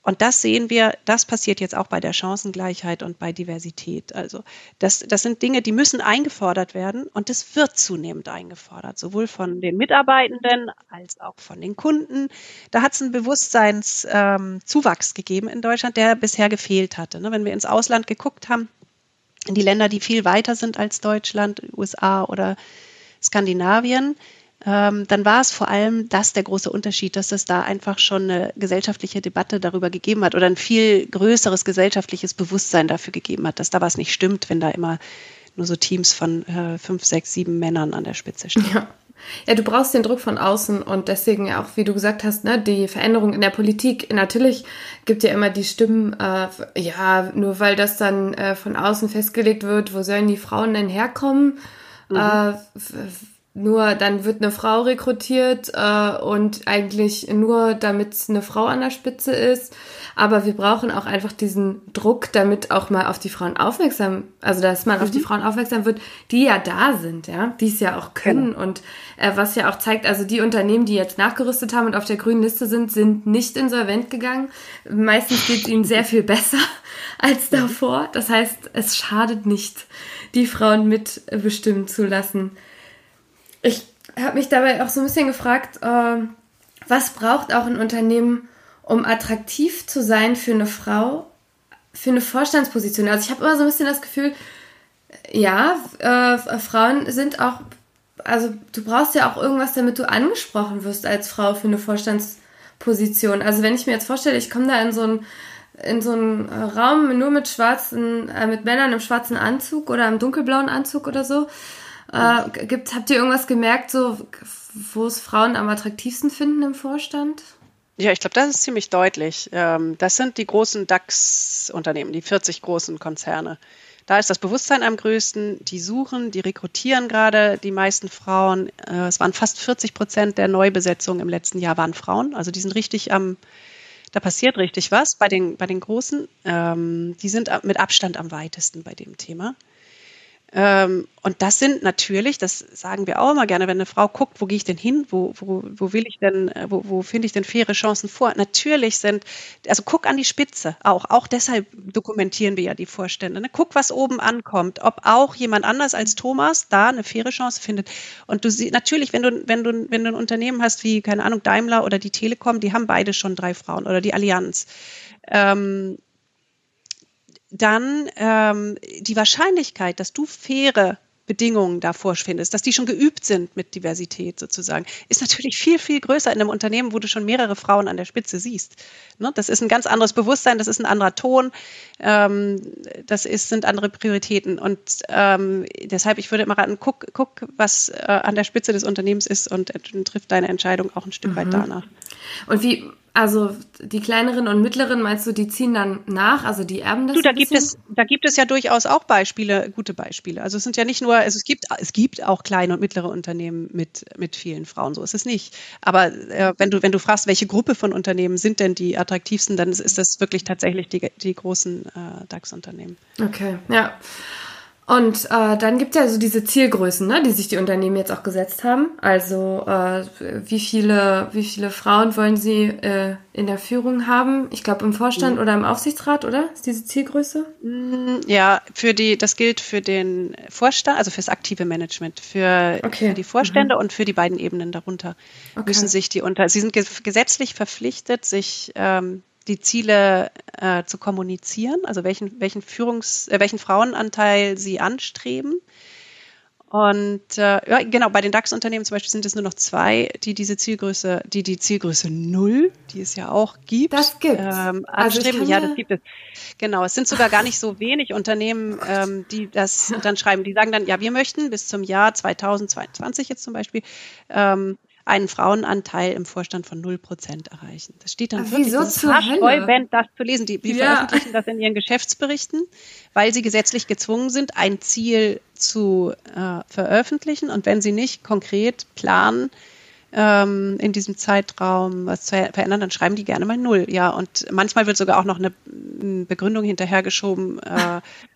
und das sehen wir, das passiert jetzt auch bei der Chancengleichheit und bei Diversität. Also das, das sind Dinge, die müssen eingefordert werden und das wird zunehmend eingefordert, sowohl von den Mitarbeitenden als auch von den Kunden. Da hat es einen Bewusstseinszuwachs ähm, gegeben in Deutschland, der bisher gefehlt hatte. Ne? Wenn wir ins Ausland geguckt haben, in die Länder, die viel weiter sind als Deutschland, USA oder Skandinavien, ähm, dann war es vor allem das der große Unterschied, dass es da einfach schon eine gesellschaftliche Debatte darüber gegeben hat oder ein viel größeres gesellschaftliches Bewusstsein dafür gegeben hat, dass da was nicht stimmt, wenn da immer nur so Teams von äh, fünf, sechs, sieben Männern an der Spitze stehen. Ja. Ja, du brauchst den Druck von außen und deswegen auch, wie du gesagt hast, ne, die Veränderung in der Politik. Natürlich gibt ja immer die Stimmen, äh, ja, nur weil das dann äh, von außen festgelegt wird, wo sollen die Frauen denn herkommen? Mhm. Äh, nur dann wird eine Frau rekrutiert äh, und eigentlich nur damit eine Frau an der Spitze ist. Aber wir brauchen auch einfach diesen Druck, damit auch mal auf die Frauen aufmerksam, also dass man mhm. auf die mhm. Frauen aufmerksam wird, die ja da sind, ja, die es ja auch können genau. und äh, was ja auch zeigt, also die Unternehmen, die jetzt nachgerüstet haben und auf der grünen Liste sind, sind nicht insolvent gegangen. Meistens geht es ihnen sehr viel besser als mhm. davor. Das heißt, es schadet nicht, die Frauen mitbestimmen zu lassen. Ich habe mich dabei auch so ein bisschen gefragt, äh, was braucht auch ein Unternehmen, um attraktiv zu sein für eine Frau, für eine Vorstandsposition? Also ich habe immer so ein bisschen das Gefühl, ja, äh, Frauen sind auch, also du brauchst ja auch irgendwas, damit du angesprochen wirst als Frau für eine Vorstandsposition. Also wenn ich mir jetzt vorstelle, ich komme da in so einen in so einen Raum nur mit schwarzen, äh, mit Männern im schwarzen Anzug oder im dunkelblauen Anzug oder so äh, gibt, habt ihr irgendwas gemerkt, so, wo es Frauen am attraktivsten finden im Vorstand? Ja, ich glaube, das ist ziemlich deutlich. Ähm, das sind die großen DAX-Unternehmen, die 40 großen Konzerne. Da ist das Bewusstsein am größten. Die suchen, die rekrutieren gerade die meisten Frauen. Äh, es waren fast 40 Prozent der Neubesetzungen im letzten Jahr waren Frauen. Also die sind richtig am, da passiert richtig was bei den, bei den Großen. Ähm, die sind mit Abstand am weitesten bei dem Thema. Ähm, und das sind natürlich, das sagen wir auch immer gerne, wenn eine Frau guckt, wo gehe ich denn hin, wo, wo, wo will ich denn, äh, wo, wo finde ich denn faire Chancen vor? Natürlich sind, also guck an die Spitze auch, auch deshalb dokumentieren wir ja die Vorstände. Ne? Guck, was oben ankommt, ob auch jemand anders als Thomas da eine faire Chance findet. Und du siehst, natürlich, wenn du, wenn du, wenn du ein Unternehmen hast wie, keine Ahnung, Daimler oder die Telekom, die haben beide schon drei Frauen oder die Allianz. Ähm, dann ähm, die Wahrscheinlichkeit, dass du faire Bedingungen davor findest, dass die schon geübt sind mit Diversität sozusagen, ist natürlich viel, viel größer in einem Unternehmen, wo du schon mehrere Frauen an der Spitze siehst. Ne? Das ist ein ganz anderes Bewusstsein, das ist ein anderer Ton, ähm, das ist, sind andere Prioritäten. Und ähm, deshalb, ich würde immer raten, guck, guck was äh, an der Spitze des Unternehmens ist und, und trifft deine Entscheidung auch ein Stück mhm. weit danach. Und wie, also die kleineren und mittleren, meinst du, die ziehen dann nach, also die erben das? Du, da gibt es, da gibt es ja durchaus auch Beispiele, gute Beispiele. Also es sind ja nicht nur, also es gibt, es gibt auch kleine und mittlere Unternehmen mit mit vielen Frauen. So ist es nicht. Aber äh, wenn du wenn du fragst, welche Gruppe von Unternehmen sind denn die attraktivsten, dann ist, ist das wirklich tatsächlich die die großen äh, DAX-Unternehmen. Okay, ja. Und äh, dann gibt es ja so diese Zielgrößen, ne, die sich die Unternehmen jetzt auch gesetzt haben. Also äh, wie viele, wie viele Frauen wollen sie äh, in der Führung haben? Ich glaube im Vorstand mhm. oder im Aufsichtsrat, oder? Ist diese Zielgröße? Mm, ja, für die, das gilt für den Vorstand, also fürs aktive Management, für, okay. für die Vorstände mhm. und für die beiden Ebenen darunter okay. müssen sich die unter. Sie sind gesetzlich verpflichtet, sich ähm, die Ziele äh, zu kommunizieren, also welchen, welchen Führungs-, äh, welchen Frauenanteil sie anstreben. Und äh, ja, genau, bei den DAX-Unternehmen zum Beispiel sind es nur noch zwei, die diese Zielgröße, die die Zielgröße null, die es ja auch gibt, das gibt ähm, also anstreben. Also ja, das gibt es. Genau, es sind sogar gar nicht so wenig Unternehmen, ähm, die das dann schreiben. Die sagen dann, ja, wir möchten bis zum Jahr 2022 jetzt zum Beispiel ähm, einen Frauenanteil im Vorstand von 0 Prozent erreichen. Das steht dann Aber wirklich, das ist haarsträubend, das zu lesen. Die, die ja. veröffentlichen das in ihren Geschäftsberichten, weil sie gesetzlich gezwungen sind, ein Ziel zu äh, veröffentlichen. Und wenn sie nicht konkret planen, ähm, in diesem Zeitraum was zu verändern, dann schreiben die gerne mal null. Ja, und manchmal wird sogar auch noch eine Begründung hinterhergeschoben, äh,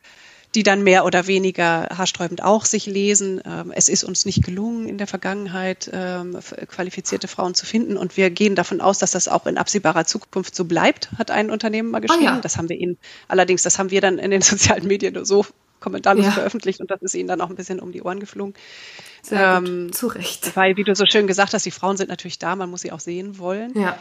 die dann mehr oder weniger haarsträubend auch sich lesen. Ähm, es ist uns nicht gelungen, in der Vergangenheit ähm, qualifizierte Frauen zu finden und wir gehen davon aus, dass das auch in absehbarer Zukunft so bleibt, hat ein Unternehmen mal geschrieben. Oh ja. Das haben wir ihnen, allerdings, das haben wir dann in den sozialen Medien nur so kommentarlos ja. veröffentlicht und das ist ihnen dann auch ein bisschen um die Ohren geflogen. Sehr ähm, Zu Recht. Weil, wie du so schön gesagt hast, die Frauen sind natürlich da, man muss sie auch sehen wollen. Ja.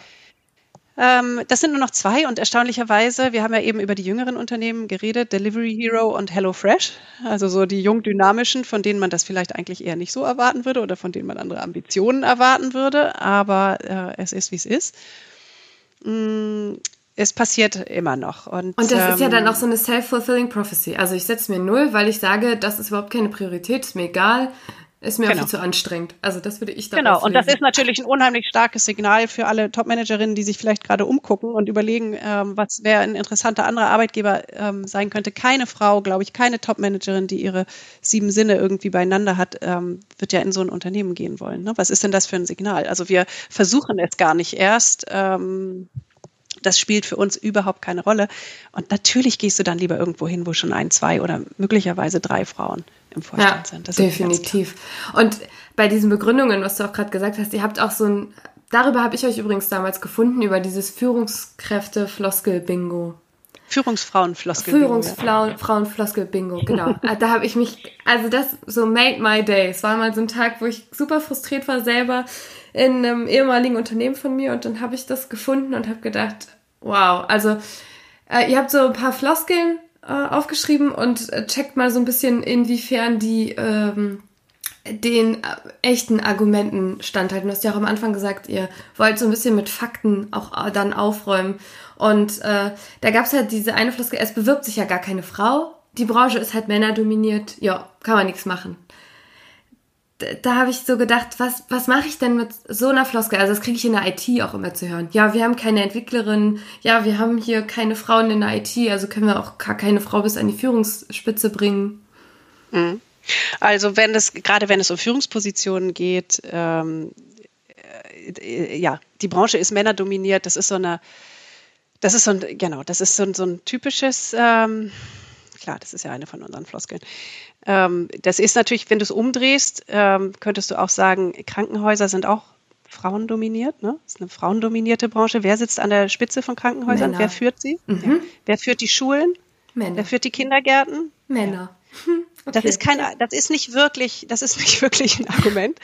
Ähm, das sind nur noch zwei und erstaunlicherweise, wir haben ja eben über die jüngeren Unternehmen geredet, Delivery Hero und HelloFresh, also so die jung dynamischen, von denen man das vielleicht eigentlich eher nicht so erwarten würde oder von denen man andere Ambitionen erwarten würde, aber äh, es ist, wie es ist. Mm, es passiert immer noch. Und, und das ähm, ist ja dann ähm, auch so eine self-fulfilling prophecy. Also ich setze mir null, weil ich sage, das ist überhaupt keine Priorität, ist mir egal. Ist mir genau. viel zu anstrengend. Also das würde ich dann Genau, und das ist natürlich ein unheimlich starkes Signal für alle Top-Managerinnen, die sich vielleicht gerade umgucken und überlegen, ähm, was wäre ein interessanter anderer Arbeitgeber ähm, sein könnte. Keine Frau, glaube ich, keine Top-Managerin, die ihre sieben Sinne irgendwie beieinander hat, ähm, wird ja in so ein Unternehmen gehen wollen. Ne? Was ist denn das für ein Signal? Also wir versuchen es gar nicht erst. Ähm, das spielt für uns überhaupt keine Rolle. Und natürlich gehst du dann lieber irgendwo hin, wo schon ein, zwei oder möglicherweise drei Frauen im Vorstand ja, sind. Das definitiv. Und bei diesen Begründungen, was du auch gerade gesagt hast, ihr habt auch so ein, darüber habe ich euch übrigens damals gefunden, über dieses Führungskräfte-Floskel-Bingo. Führungsfrauen-Floskel-Bingo. Führungsfrauen-Floskel-Bingo, genau. Äh, da habe ich mich, also das so made my day. Es war mal so ein Tag, wo ich super frustriert war selber in einem ehemaligen Unternehmen von mir und dann habe ich das gefunden und habe gedacht, wow, also äh, ihr habt so ein paar Floskeln äh, aufgeschrieben und äh, checkt mal so ein bisschen, inwiefern die ähm, den äh, echten Argumenten standhalten. Du hast ja auch am Anfang gesagt, ihr wollt so ein bisschen mit Fakten auch äh, dann aufräumen. Und äh, da gab's halt diese eine Floskel, es bewirbt sich ja gar keine Frau. Die Branche ist halt männerdominiert. Ja, kann man nichts machen da habe ich so gedacht, was, was mache ich denn mit so einer Floskel? Also das kriege ich in der IT auch immer zu hören. Ja, wir haben keine Entwicklerin, ja, wir haben hier keine Frauen in der IT, also können wir auch gar keine Frau bis an die Führungsspitze bringen. Mhm. Also wenn es, gerade wenn es um Führungspositionen geht, ähm, äh, ja, die Branche ist männerdominiert, das ist so eine, das ist so ein, genau, das ist so ein, so ein typisches, ähm, klar, das ist ja eine von unseren Floskeln. Ähm, das ist natürlich, wenn du es umdrehst, ähm, könntest du auch sagen, Krankenhäuser sind auch frauendominiert. Ne? Das ist eine frauendominierte Branche. Wer sitzt an der Spitze von Krankenhäusern? Männer. Wer führt sie? Mhm. Ja. Wer führt die Schulen? Männer. Wer führt die Kindergärten? Männer. Okay. Das ist kein, das ist nicht wirklich, das ist nicht wirklich ein Argument.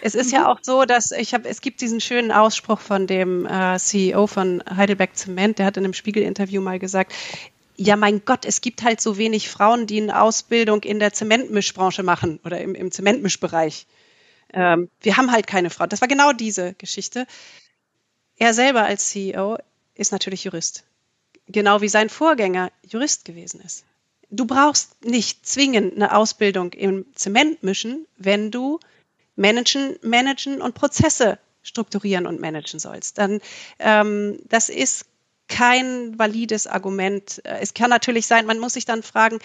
es ist ja auch so, dass ich habe, es gibt diesen schönen Ausspruch von dem äh, CEO von Heidelberg Zement, der hat in einem Spiegel-Interview mal gesagt, ja, mein Gott, es gibt halt so wenig Frauen, die eine Ausbildung in der Zementmischbranche machen oder im, im Zementmischbereich. Ähm, wir haben halt keine Frau. Das war genau diese Geschichte. Er selber als CEO ist natürlich Jurist. Genau wie sein Vorgänger Jurist gewesen ist. Du brauchst nicht zwingend eine Ausbildung im Zementmischen, wenn du managen, managen und Prozesse strukturieren und managen sollst. Dann ähm, das ist kein valides Argument. Äh, es kann natürlich sein, man muss sich dann fragen,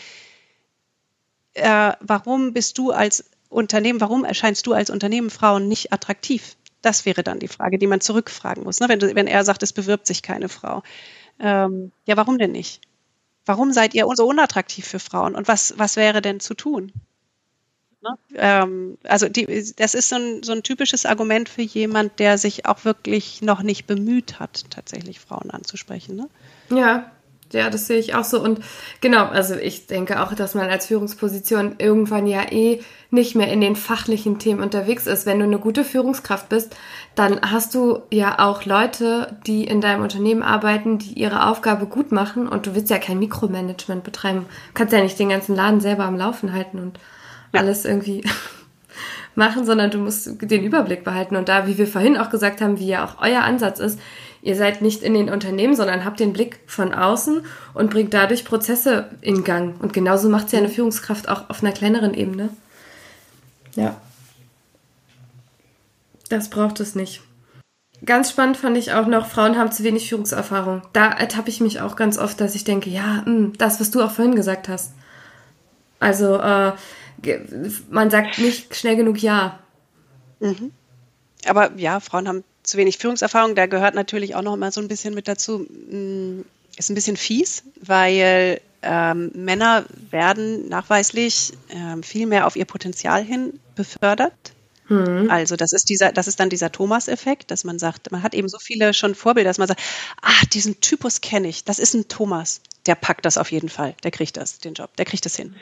äh, warum bist du als Unternehmen, warum erscheinst du als Unternehmen Frauen nicht attraktiv? Das wäre dann die Frage, die man zurückfragen muss. Ne? Wenn, wenn er sagt, es bewirbt sich keine Frau. Ähm, ja, warum denn nicht? Warum seid ihr so unattraktiv für Frauen? Und was, was wäre denn zu tun? Ne? Ähm, also die, das ist so ein, so ein typisches Argument für jemand, der sich auch wirklich noch nicht bemüht hat, tatsächlich Frauen anzusprechen. Ne? Ja, ja, das sehe ich auch so. Und genau, also ich denke auch, dass man als Führungsposition irgendwann ja eh nicht mehr in den fachlichen Themen unterwegs ist. Wenn du eine gute Führungskraft bist, dann hast du ja auch Leute, die in deinem Unternehmen arbeiten, die ihre Aufgabe gut machen und du willst ja kein Mikromanagement betreiben. Du kannst ja nicht den ganzen Laden selber am Laufen halten und ja. alles irgendwie machen, sondern du musst den Überblick behalten. Und da, wie wir vorhin auch gesagt haben, wie ja auch euer Ansatz ist, ihr seid nicht in den Unternehmen, sondern habt den Blick von außen und bringt dadurch Prozesse in Gang. Und genauso macht es ja eine Führungskraft auch auf einer kleineren Ebene. Ja. Das braucht es nicht. Ganz spannend fand ich auch noch, Frauen haben zu wenig Führungserfahrung. Da ertappe ich mich auch ganz oft, dass ich denke, ja, mh, hm, das, was du auch vorhin gesagt hast. Also, äh, man sagt nicht schnell genug Ja. Mhm. Aber ja, Frauen haben zu wenig Führungserfahrung. Da gehört natürlich auch noch mal so ein bisschen mit dazu. Mm, ist ein bisschen fies, weil ähm, Männer werden nachweislich ähm, viel mehr auf ihr Potenzial hin befördert. Mhm. Also das ist dieser, das ist dann dieser Thomas-Effekt, dass man sagt, man hat eben so viele schon Vorbilder, dass man sagt, ah, diesen Typus kenne ich, das ist ein Thomas, der packt das auf jeden Fall, der kriegt das, den Job, der kriegt das hin.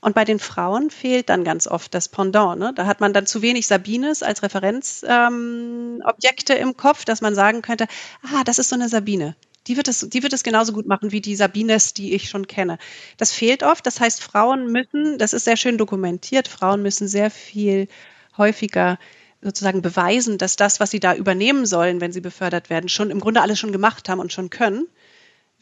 Und bei den Frauen fehlt dann ganz oft das Pendant. Ne? Da hat man dann zu wenig Sabines als Referenzobjekte ähm, im Kopf, dass man sagen könnte, ah, das ist so eine Sabine die wird es, die wird es genauso gut machen wie die Sabines, die ich schon kenne. Das fehlt oft. Das heißt, Frauen müssen, das ist sehr schön dokumentiert, Frauen müssen sehr viel häufiger sozusagen beweisen, dass das, was sie da übernehmen sollen, wenn sie befördert werden, schon im Grunde alles schon gemacht haben und schon können.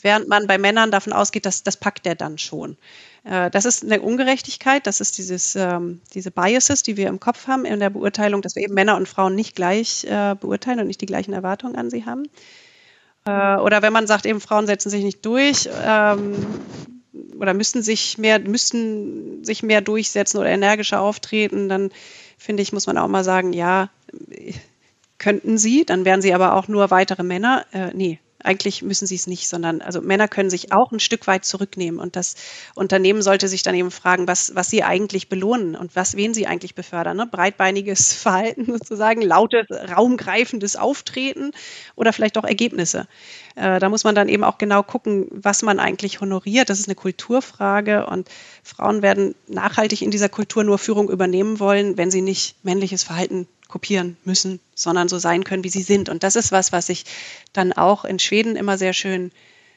Während man bei Männern davon ausgeht, dass das packt der dann schon. Äh, das ist eine Ungerechtigkeit, das ist dieses, ähm, diese Biases, die wir im Kopf haben in der Beurteilung, dass wir eben Männer und Frauen nicht gleich äh, beurteilen und nicht die gleichen Erwartungen an sie haben. Äh, oder wenn man sagt, eben Frauen setzen sich nicht durch ähm, oder müssen sich mehr, müssten sich mehr durchsetzen oder energischer auftreten, dann finde ich, muss man auch mal sagen, ja, könnten sie, dann wären sie aber auch nur weitere Männer. Nee, eigentlich müssen sie es nicht, sondern also Männer können sich auch ein Stück weit zurücknehmen und das Unternehmen sollte sich dann eben fragen, was, was sie eigentlich belohnen und was, wen sie eigentlich befördern. Ne? Breitbeiniges Verhalten sozusagen, lautes, raumgreifendes Auftreten oder vielleicht auch Ergebnisse. Äh, da muss man dann eben auch genau gucken, was man eigentlich honoriert. Das ist eine Kulturfrage und Frauen werden nachhaltig in dieser Kultur nur Führung übernehmen wollen, wenn sie nicht männliches Verhalten kopieren müssen, sondern so sein können, wie sie sind. Und das ist was, was ich dann auch in Schweden immer sehr schön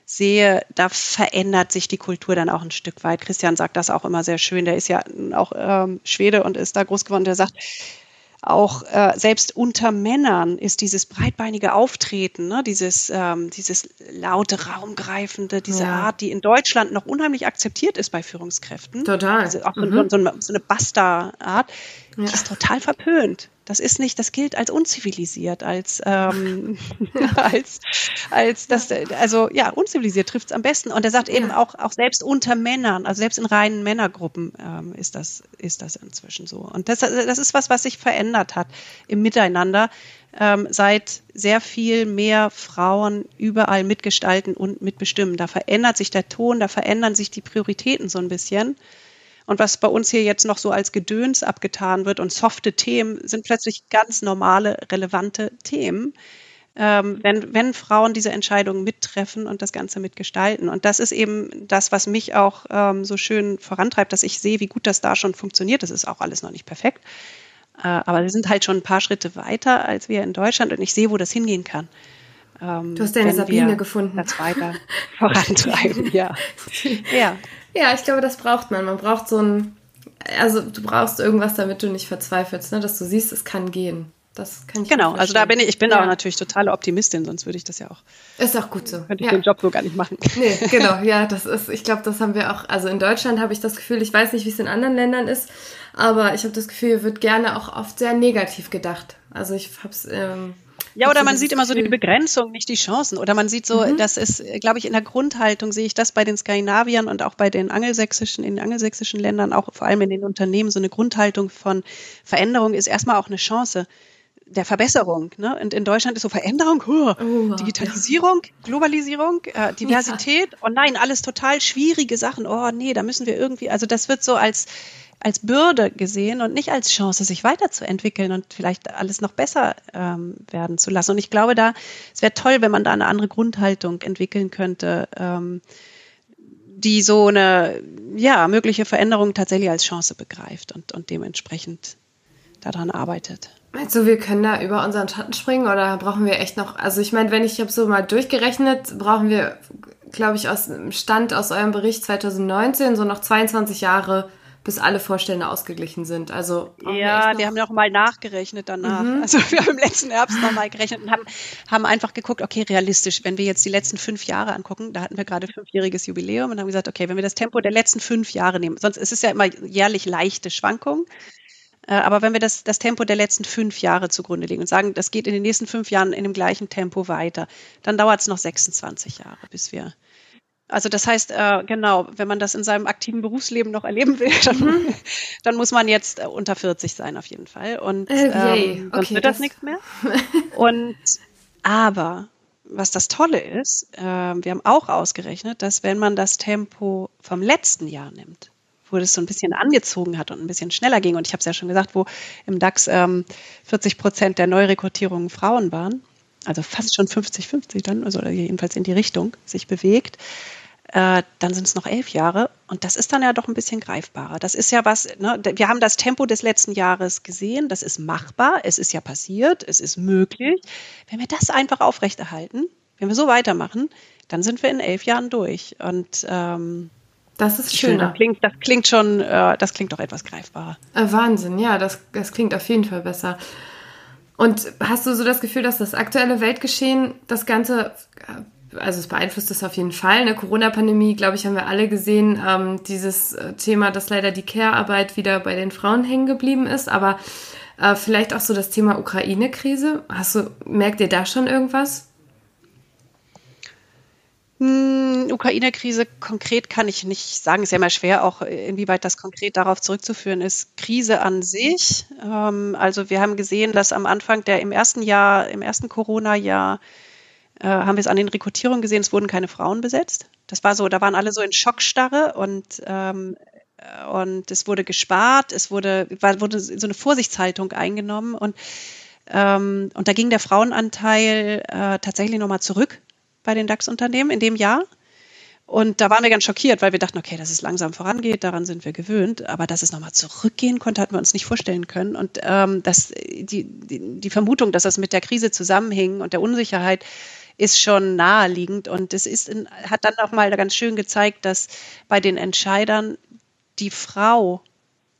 sehe, da verändert sich die Kultur dann auch ein Stück weit. Christian sagt das auch immer sehr schön. Der ist ja auch ähm, Schwede und ist da groß geworden. Der sagt, auch äh, selbst unter Männern ist dieses breitbeinige Auftreten, ne, dieses, ähm, dieses laute, raumgreifende, diese ja. Art, die in Deutschland noch unheimlich akzeptiert ist bei Führungskräften. Total. Also auch mhm. so, so, eine, so eine Basta-Art, ja. die ist total verpönt. Das ist nicht, das gilt als unzivilisiert, als, ähm, als, als das, also ja, unzivilisiert trifft es am besten. Und er sagt eben auch, auch selbst unter Männern, also selbst in reinen Männergruppen ähm, ist das, ist das inzwischen so. Und das, das ist was, was sich verändert hat im Miteinander, ähm, seit sehr viel mehr Frauen überall mitgestalten und mitbestimmen. Da verändert sich der Ton, da verändern sich die Prioritäten so ein bisschen. Und was bei uns hier jetzt noch so als Gedöns abgetan wird und softe Themen, sind plötzlich ganz normale, relevante Themen. Ähm, wenn, wenn Frauen diese Entscheidungen mittreffen und das Ganze mitgestalten. Und das ist eben das, was mich auch ähm, so schön vorantreibt, dass ich sehe, wie gut das da schon funktioniert. Das ist auch alles noch nicht perfekt. Äh, aber wir sind halt schon ein paar Schritte weiter als wir in Deutschland und ich sehe, wo das hingehen kann. Ähm, du hast deine Sabine gefunden. Das weiter vorantreiben, ja. ja. Ja, ich glaube, das braucht man. Man braucht so ein, also du brauchst irgendwas, damit du nicht verzweifelst, ne? dass du siehst, es kann gehen. Das kann ich Genau, also da bin ich, ich bin ja. auch natürlich totale Optimistin, sonst würde ich das ja auch. Ist auch gut so. Könnte ich ja. den Job so gar nicht machen. Nee, genau, ja, das ist, ich glaube, das haben wir auch, also in Deutschland habe ich das Gefühl, ich weiß nicht, wie es in anderen Ländern ist, aber ich habe das Gefühl, wird gerne auch oft sehr negativ gedacht. Also ich habe es ähm, ja, oder man sieht immer so die Begrenzung, nicht die Chancen. Oder man sieht so, mhm. das ist, glaube ich, in der Grundhaltung sehe ich das bei den Skandinaviern und auch bei den angelsächsischen, in den angelsächischen Ländern, auch vor allem in den Unternehmen, so eine Grundhaltung von Veränderung ist erstmal auch eine Chance der Verbesserung. Ne? Und in Deutschland ist so Veränderung, huh, oh, Digitalisierung, ja. Globalisierung, äh, Diversität. Ja. Oh nein, alles total schwierige Sachen. Oh nee, da müssen wir irgendwie, also das wird so als als Bürde gesehen und nicht als Chance, sich weiterzuentwickeln und vielleicht alles noch besser ähm, werden zu lassen. Und ich glaube, da es wäre toll, wenn man da eine andere Grundhaltung entwickeln könnte, ähm, die so eine ja mögliche Veränderung tatsächlich als Chance begreift und, und dementsprechend daran arbeitet. Meinst du, wir können da über unseren Schatten springen oder brauchen wir echt noch? Also ich meine, wenn ich habe so mal durchgerechnet, brauchen wir, glaube ich, aus dem Stand aus eurem Bericht 2019 so noch 22 Jahre bis alle Vorstände ausgeglichen sind. Also ja, wir, wir haben noch mal nachgerechnet danach. Mhm. Also wir haben im letzten Herbst noch mal gerechnet und haben, haben einfach geguckt, okay, realistisch, wenn wir jetzt die letzten fünf Jahre angucken, da hatten wir gerade fünfjähriges Jubiläum und haben gesagt, okay, wenn wir das Tempo der letzten fünf Jahre nehmen, sonst ist es ja immer jährlich leichte Schwankungen. Äh, aber wenn wir das, das Tempo der letzten fünf Jahre zugrunde legen und sagen, das geht in den nächsten fünf Jahren in dem gleichen Tempo weiter, dann dauert es noch 26 Jahre, bis wir also das heißt, äh, genau, wenn man das in seinem aktiven Berufsleben noch erleben will, dann, mhm. dann muss man jetzt äh, unter 40 sein auf jeden Fall. Und äh, ähm, sonst okay, wird das, das nichts mehr. Und aber was das Tolle ist, äh, wir haben auch ausgerechnet, dass wenn man das Tempo vom letzten Jahr nimmt, wo das so ein bisschen angezogen hat und ein bisschen schneller ging, und ich habe es ja schon gesagt, wo im DAX ähm, 40 Prozent der Neurekrutierungen Frauen waren, also fast schon 50-50 dann, also jedenfalls in die Richtung sich bewegt, äh, dann sind es noch elf Jahre und das ist dann ja doch ein bisschen greifbarer. Das ist ja was, ne, wir haben das Tempo des letzten Jahres gesehen, das ist machbar, es ist ja passiert, es ist möglich. Wenn wir das einfach aufrechterhalten, wenn wir so weitermachen, dann sind wir in elf Jahren durch. Und ähm, das ist schön. Das klingt, das klingt schon, äh, das klingt doch etwas greifbarer. Äh, Wahnsinn, ja, das, das klingt auf jeden Fall besser. Und hast du so das Gefühl, dass das aktuelle Weltgeschehen das Ganze also es beeinflusst es auf jeden Fall. Eine Corona-Pandemie, glaube ich, haben wir alle gesehen. Ähm, dieses äh, Thema, dass leider die Care-Arbeit wieder bei den Frauen hängen geblieben ist, aber äh, vielleicht auch so das Thema Ukraine-Krise. Hast du, merkt ihr da schon irgendwas? Hm, Ukraine-Krise konkret kann ich nicht sagen. Ist ja immer schwer, auch inwieweit das konkret darauf zurückzuführen ist. Krise an sich. Ähm, also wir haben gesehen, dass am Anfang der im ersten Jahr, im ersten Corona-Jahr äh, haben wir es an den Rekrutierungen gesehen, es wurden keine Frauen besetzt. Das war so, da waren alle so in Schockstarre und ähm, und es wurde gespart, es wurde, war, wurde so eine Vorsichtshaltung eingenommen und, ähm, und da ging der Frauenanteil äh, tatsächlich nochmal zurück bei den DAX-Unternehmen in dem Jahr. Und da waren wir ganz schockiert, weil wir dachten, okay, dass es langsam vorangeht, daran sind wir gewöhnt. Aber dass es nochmal zurückgehen konnte, hatten wir uns nicht vorstellen können. Und ähm, dass die, die, die Vermutung, dass das mit der Krise zusammenhing und der Unsicherheit, ist schon naheliegend. Und es ist in, hat dann auch mal ganz schön gezeigt, dass bei den Entscheidern die Frau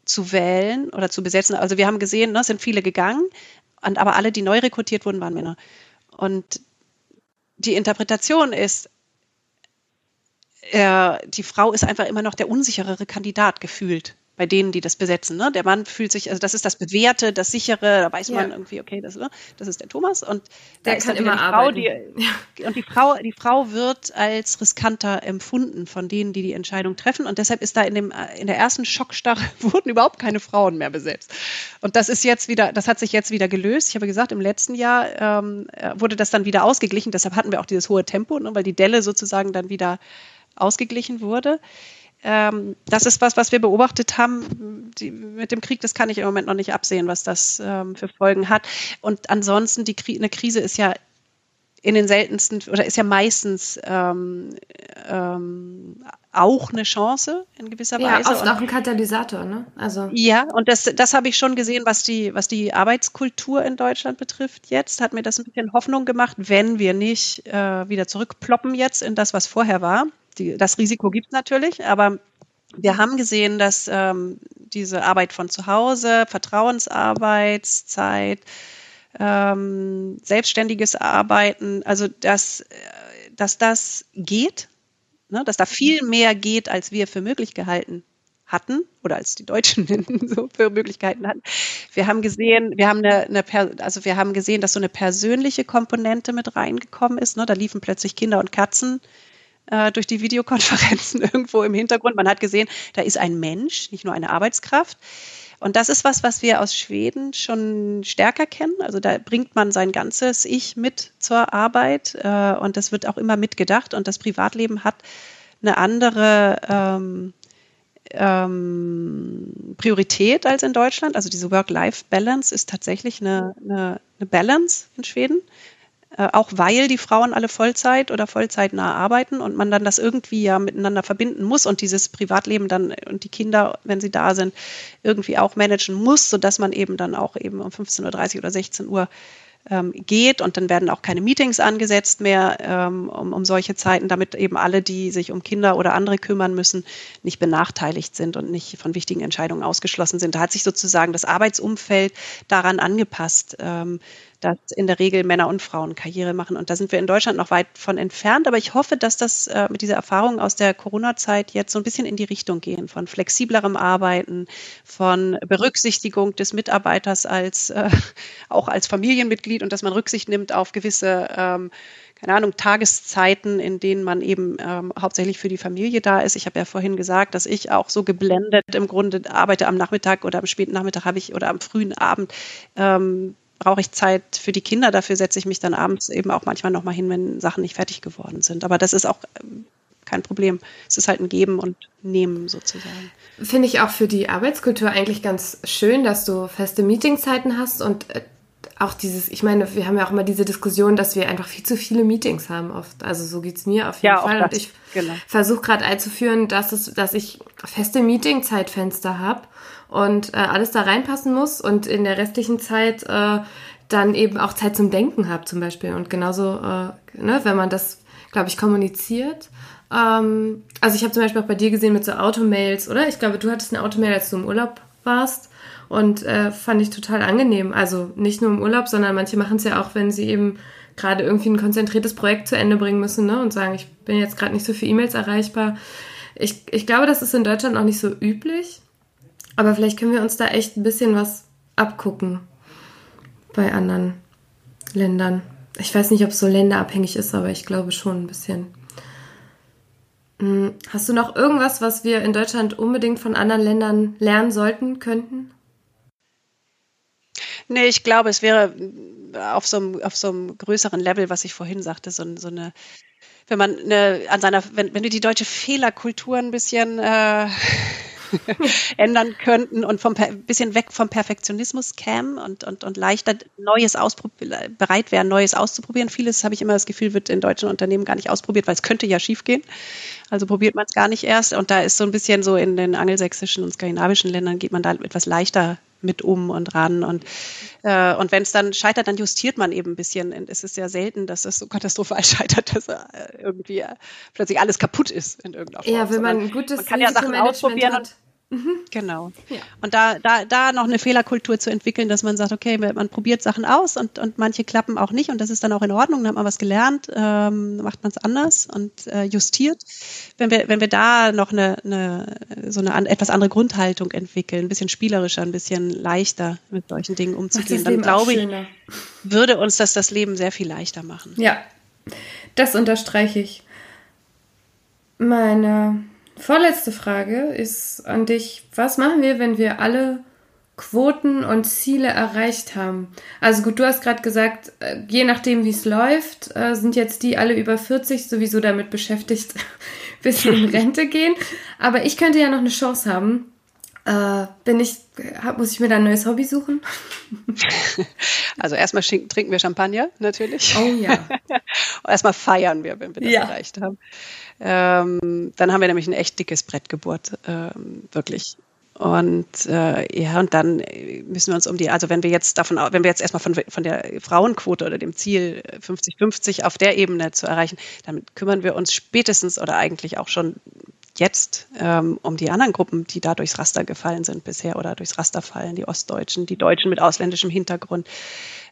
zu wählen oder zu besetzen, also wir haben gesehen, ne, sind viele gegangen, und, aber alle, die neu rekrutiert wurden, waren Männer. Und die Interpretation ist, äh, die Frau ist einfach immer noch der unsicherere Kandidat gefühlt bei denen, die das besetzen. Ne? Der Mann fühlt sich, also das ist das Bewährte, das Sichere, da weiß ja. man irgendwie, okay, das, ne? das ist der Thomas und der da kann immer die Frau, die, und die Frau, die Frau wird als riskanter empfunden von denen, die die Entscheidung treffen und deshalb ist da in dem in der ersten Schockstarre wurden überhaupt keine Frauen mehr besetzt. Und das ist jetzt wieder, das hat sich jetzt wieder gelöst. Ich habe gesagt, im letzten Jahr ähm, wurde das dann wieder ausgeglichen. Deshalb hatten wir auch dieses hohe Tempo, ne? weil die Delle sozusagen dann wieder ausgeglichen wurde. Ähm, das ist was, was wir beobachtet haben. Die, mit dem Krieg, das kann ich im Moment noch nicht absehen, was das ähm, für Folgen hat. Und ansonsten, die eine Krise ist ja in den seltensten oder ist ja meistens ähm, ähm, auch eine Chance in gewisser ja, Weise. Oft und, auch ein Katalysator, ne? Also ja, und das, das habe ich schon gesehen, was die, was die Arbeitskultur in Deutschland betrifft. Jetzt hat mir das ein bisschen Hoffnung gemacht, wenn wir nicht äh, wieder zurückploppen jetzt in das, was vorher war die, das Risiko gibt es natürlich, aber wir haben gesehen, dass ähm, diese Arbeit von zu Hause, Vertrauensarbeitszeit, ähm, selbstständiges Arbeiten, also dass, dass das geht, ne, dass da viel mehr geht, als wir für möglich gehalten hatten oder als die Deutschen so für Möglichkeiten hatten. Wir haben gesehen, wir haben eine, eine also wir haben gesehen, dass so eine persönliche Komponente mit reingekommen ist. Ne? Da liefen plötzlich Kinder und Katzen äh, durch die Videokonferenzen irgendwo im Hintergrund. Man hat gesehen, da ist ein Mensch, nicht nur eine Arbeitskraft. Und das ist was, was wir aus Schweden schon stärker kennen. Also da bringt man sein ganzes Ich mit zur Arbeit äh, und das wird auch immer mitgedacht. Und das Privatleben hat eine andere ähm, ähm, Priorität als in Deutschland. Also diese Work-Life-Balance ist tatsächlich eine, eine, eine Balance in Schweden. Äh, auch weil die Frauen alle Vollzeit oder vollzeitnah arbeiten und man dann das irgendwie ja miteinander verbinden muss und dieses Privatleben dann und die Kinder, wenn sie da sind, irgendwie auch managen muss, sodass man eben dann auch eben um 15.30 Uhr oder 16 Uhr ähm, geht und dann werden auch keine Meetings angesetzt mehr ähm, um, um solche Zeiten, damit eben alle, die sich um Kinder oder andere kümmern müssen, nicht benachteiligt sind und nicht von wichtigen Entscheidungen ausgeschlossen sind. Da hat sich sozusagen das Arbeitsumfeld daran angepasst. Ähm, dass in der Regel Männer und Frauen Karriere machen. Und da sind wir in Deutschland noch weit von entfernt. Aber ich hoffe, dass das äh, mit dieser Erfahrung aus der Corona-Zeit jetzt so ein bisschen in die Richtung gehen von flexiblerem Arbeiten, von Berücksichtigung des Mitarbeiters als äh, auch als Familienmitglied und dass man Rücksicht nimmt auf gewisse ähm, keine Ahnung, Tageszeiten, in denen man eben ähm, hauptsächlich für die Familie da ist. Ich habe ja vorhin gesagt, dass ich auch so geblendet im Grunde arbeite am Nachmittag oder am späten Nachmittag habe ich oder am frühen Abend ähm, brauche ich Zeit für die Kinder. Dafür setze ich mich dann abends eben auch manchmal nochmal hin, wenn Sachen nicht fertig geworden sind. Aber das ist auch ähm, kein Problem. Es ist halt ein Geben und Nehmen sozusagen. Finde ich auch für die Arbeitskultur eigentlich ganz schön, dass du feste Meetingzeiten hast und äh, auch dieses, ich meine, wir haben ja auch immer diese Diskussion, dass wir einfach viel zu viele Meetings haben oft. Also so geht es mir auf jeden ja, Fall. Und ich genau. versuche gerade einzuführen, dass, es, dass ich feste Meetingzeitfenster habe und äh, alles da reinpassen muss und in der restlichen Zeit äh, dann eben auch Zeit zum Denken habe zum Beispiel. Und genauso, äh, ne, wenn man das, glaube ich, kommuniziert. Ähm, also ich habe zum Beispiel auch bei dir gesehen mit so Automails, oder? Ich glaube, du hattest eine Automail, als du im Urlaub warst. Und äh, fand ich total angenehm. Also nicht nur im Urlaub, sondern manche machen es ja auch, wenn sie eben gerade irgendwie ein konzentriertes Projekt zu Ende bringen müssen ne? und sagen, ich bin jetzt gerade nicht so für E-Mails erreichbar. Ich, ich glaube, das ist in Deutschland noch nicht so üblich. Aber vielleicht können wir uns da echt ein bisschen was abgucken bei anderen Ländern. Ich weiß nicht, ob es so länderabhängig ist, aber ich glaube schon ein bisschen. Hm, hast du noch irgendwas, was wir in Deutschland unbedingt von anderen Ländern lernen sollten, könnten? Nee, ich glaube, es wäre auf so einem, auf so einem größeren Level, was ich vorhin sagte, so, so eine, wenn man eine, an seiner, wenn, wenn du die deutsche Fehlerkultur ein bisschen äh, ändern könnten und vom bisschen weg vom Perfektionismus kämen und, und, und leichter Neues bereit wären, Neues auszuprobieren. Vieles habe ich immer das Gefühl, wird in deutschen Unternehmen gar nicht ausprobiert, weil es könnte ja schiefgehen. Also probiert man es gar nicht erst. Und da ist so ein bisschen so in den angelsächsischen und skandinavischen Ländern geht man da etwas leichter mit um und ran. Und, äh, und wenn es dann scheitert, dann justiert man eben ein bisschen. Und es ist sehr selten, dass es so katastrophal scheitert, dass äh, irgendwie äh, plötzlich alles kaputt ist in irgendeiner Form. Ja, wenn man ein gutes man kann ja Sachen ausprobieren hat. und Mhm. Genau. Ja. Und da, da, da noch eine Fehlerkultur zu entwickeln, dass man sagt, okay, man probiert Sachen aus und, und manche klappen auch nicht und das ist dann auch in Ordnung, dann hat man was gelernt, ähm, macht man es anders und äh, justiert. Wenn wir, wenn wir da noch eine, eine so eine an, etwas andere Grundhaltung entwickeln, ein bisschen spielerischer, ein bisschen leichter mit solchen Dingen umzugehen, dann glaube ich, würde uns das das Leben sehr viel leichter machen. Ja, das unterstreiche ich. Meine Vorletzte Frage ist an dich. Was machen wir, wenn wir alle Quoten und Ziele erreicht haben? Also gut, du hast gerade gesagt, äh, je nachdem, wie es läuft, äh, sind jetzt die alle über 40 sowieso damit beschäftigt, bis sie in Rente gehen. Aber ich könnte ja noch eine Chance haben. Äh, bin ich, muss ich mir da ein neues Hobby suchen? Also erstmal trinken wir Champagner, natürlich. Oh ja. erstmal feiern wir, wenn wir das ja. erreicht haben. Ähm, dann haben wir nämlich ein echt dickes Brett gebohrt, ähm, wirklich. Und äh, ja, und dann müssen wir uns um die, also wenn wir jetzt davon, wenn wir jetzt erstmal von, von der Frauenquote oder dem Ziel 50-50 auf der Ebene zu erreichen, dann kümmern wir uns spätestens oder eigentlich auch schon jetzt ähm, um die anderen Gruppen, die da durchs Raster gefallen sind bisher oder durchs Raster fallen, die Ostdeutschen, die Deutschen mit ausländischem Hintergrund.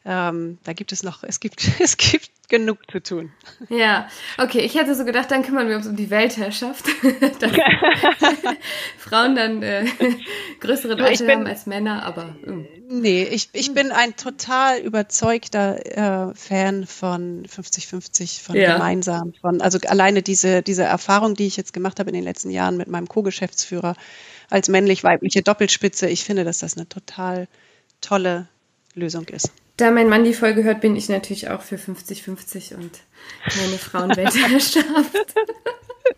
Ähm, da gibt es noch, es gibt, es gibt genug zu tun. Ja, okay, ich hätte so gedacht, dann kümmern wir uns um die Weltherrschaft. Frauen dann äh, größere Rechte haben als Männer, aber. Uh. Nee, ich, ich bin ein total überzeugter äh, Fan von 50-50, von ja. gemeinsam, von, also alleine diese, diese Erfahrung, die ich jetzt gemacht habe in den letzten Jahren mit meinem Co-Geschäftsführer als männlich-weibliche Doppelspitze, ich finde, dass das eine total tolle Lösung ist. Da mein Mann die Folge hört, bin ich natürlich auch für 50-50 und meine Frauenweltherrschaft.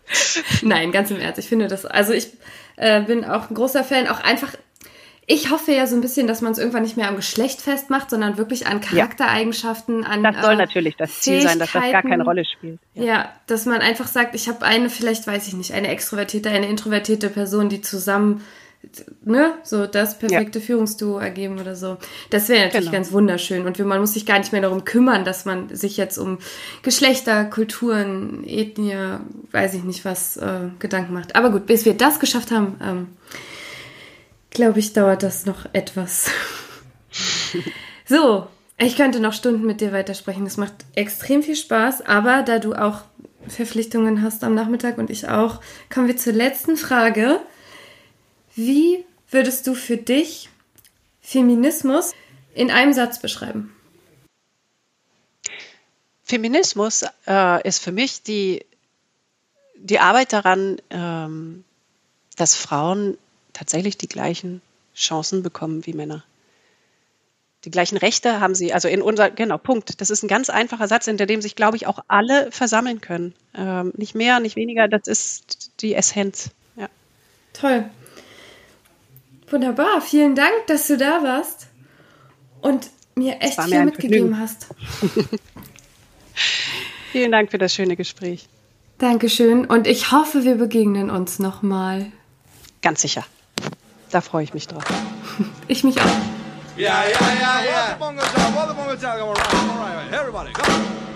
Nein, ganz im Ernst. Ich finde das, also ich äh, bin auch ein großer Fan, auch einfach, ich hoffe ja so ein bisschen, dass man es irgendwann nicht mehr am Geschlecht festmacht, sondern wirklich an Charaktereigenschaften, an. Das soll äh, natürlich das Ziel sein, dass das gar keine Rolle spielt. Ja, ja dass man einfach sagt, ich habe eine, vielleicht weiß ich nicht, eine extrovertierte, eine introvertierte Person, die zusammen ne, so das perfekte ja. Führungsduo ergeben oder so. Das wäre natürlich genau. ganz wunderschön. Und man muss sich gar nicht mehr darum kümmern, dass man sich jetzt um Geschlechter, Kulturen, Ethnie, weiß ich nicht was, äh, Gedanken macht. Aber gut, bis wir das geschafft haben, ähm, glaube ich, dauert das noch etwas. so, ich könnte noch Stunden mit dir weitersprechen. Das macht extrem viel Spaß, aber da du auch Verpflichtungen hast am Nachmittag und ich auch, kommen wir zur letzten Frage. Wie würdest du für dich Feminismus in einem Satz beschreiben? Feminismus äh, ist für mich die, die Arbeit daran, ähm, dass Frauen tatsächlich die gleichen Chancen bekommen wie Männer. Die gleichen Rechte haben sie, also in unser, genau, Punkt. Das ist ein ganz einfacher Satz, hinter dem sich, glaube ich, auch alle versammeln können. Ähm, nicht mehr, nicht weniger, das ist die Essenz. Ja. Toll. Wunderbar, vielen Dank, dass du da warst und mir echt viel mitgegeben hast. vielen Dank für das schöne Gespräch. Dankeschön und ich hoffe, wir begegnen uns nochmal. Ganz sicher. Da freue ich mich drauf. ich mich auch. Yeah, yeah, yeah, yeah.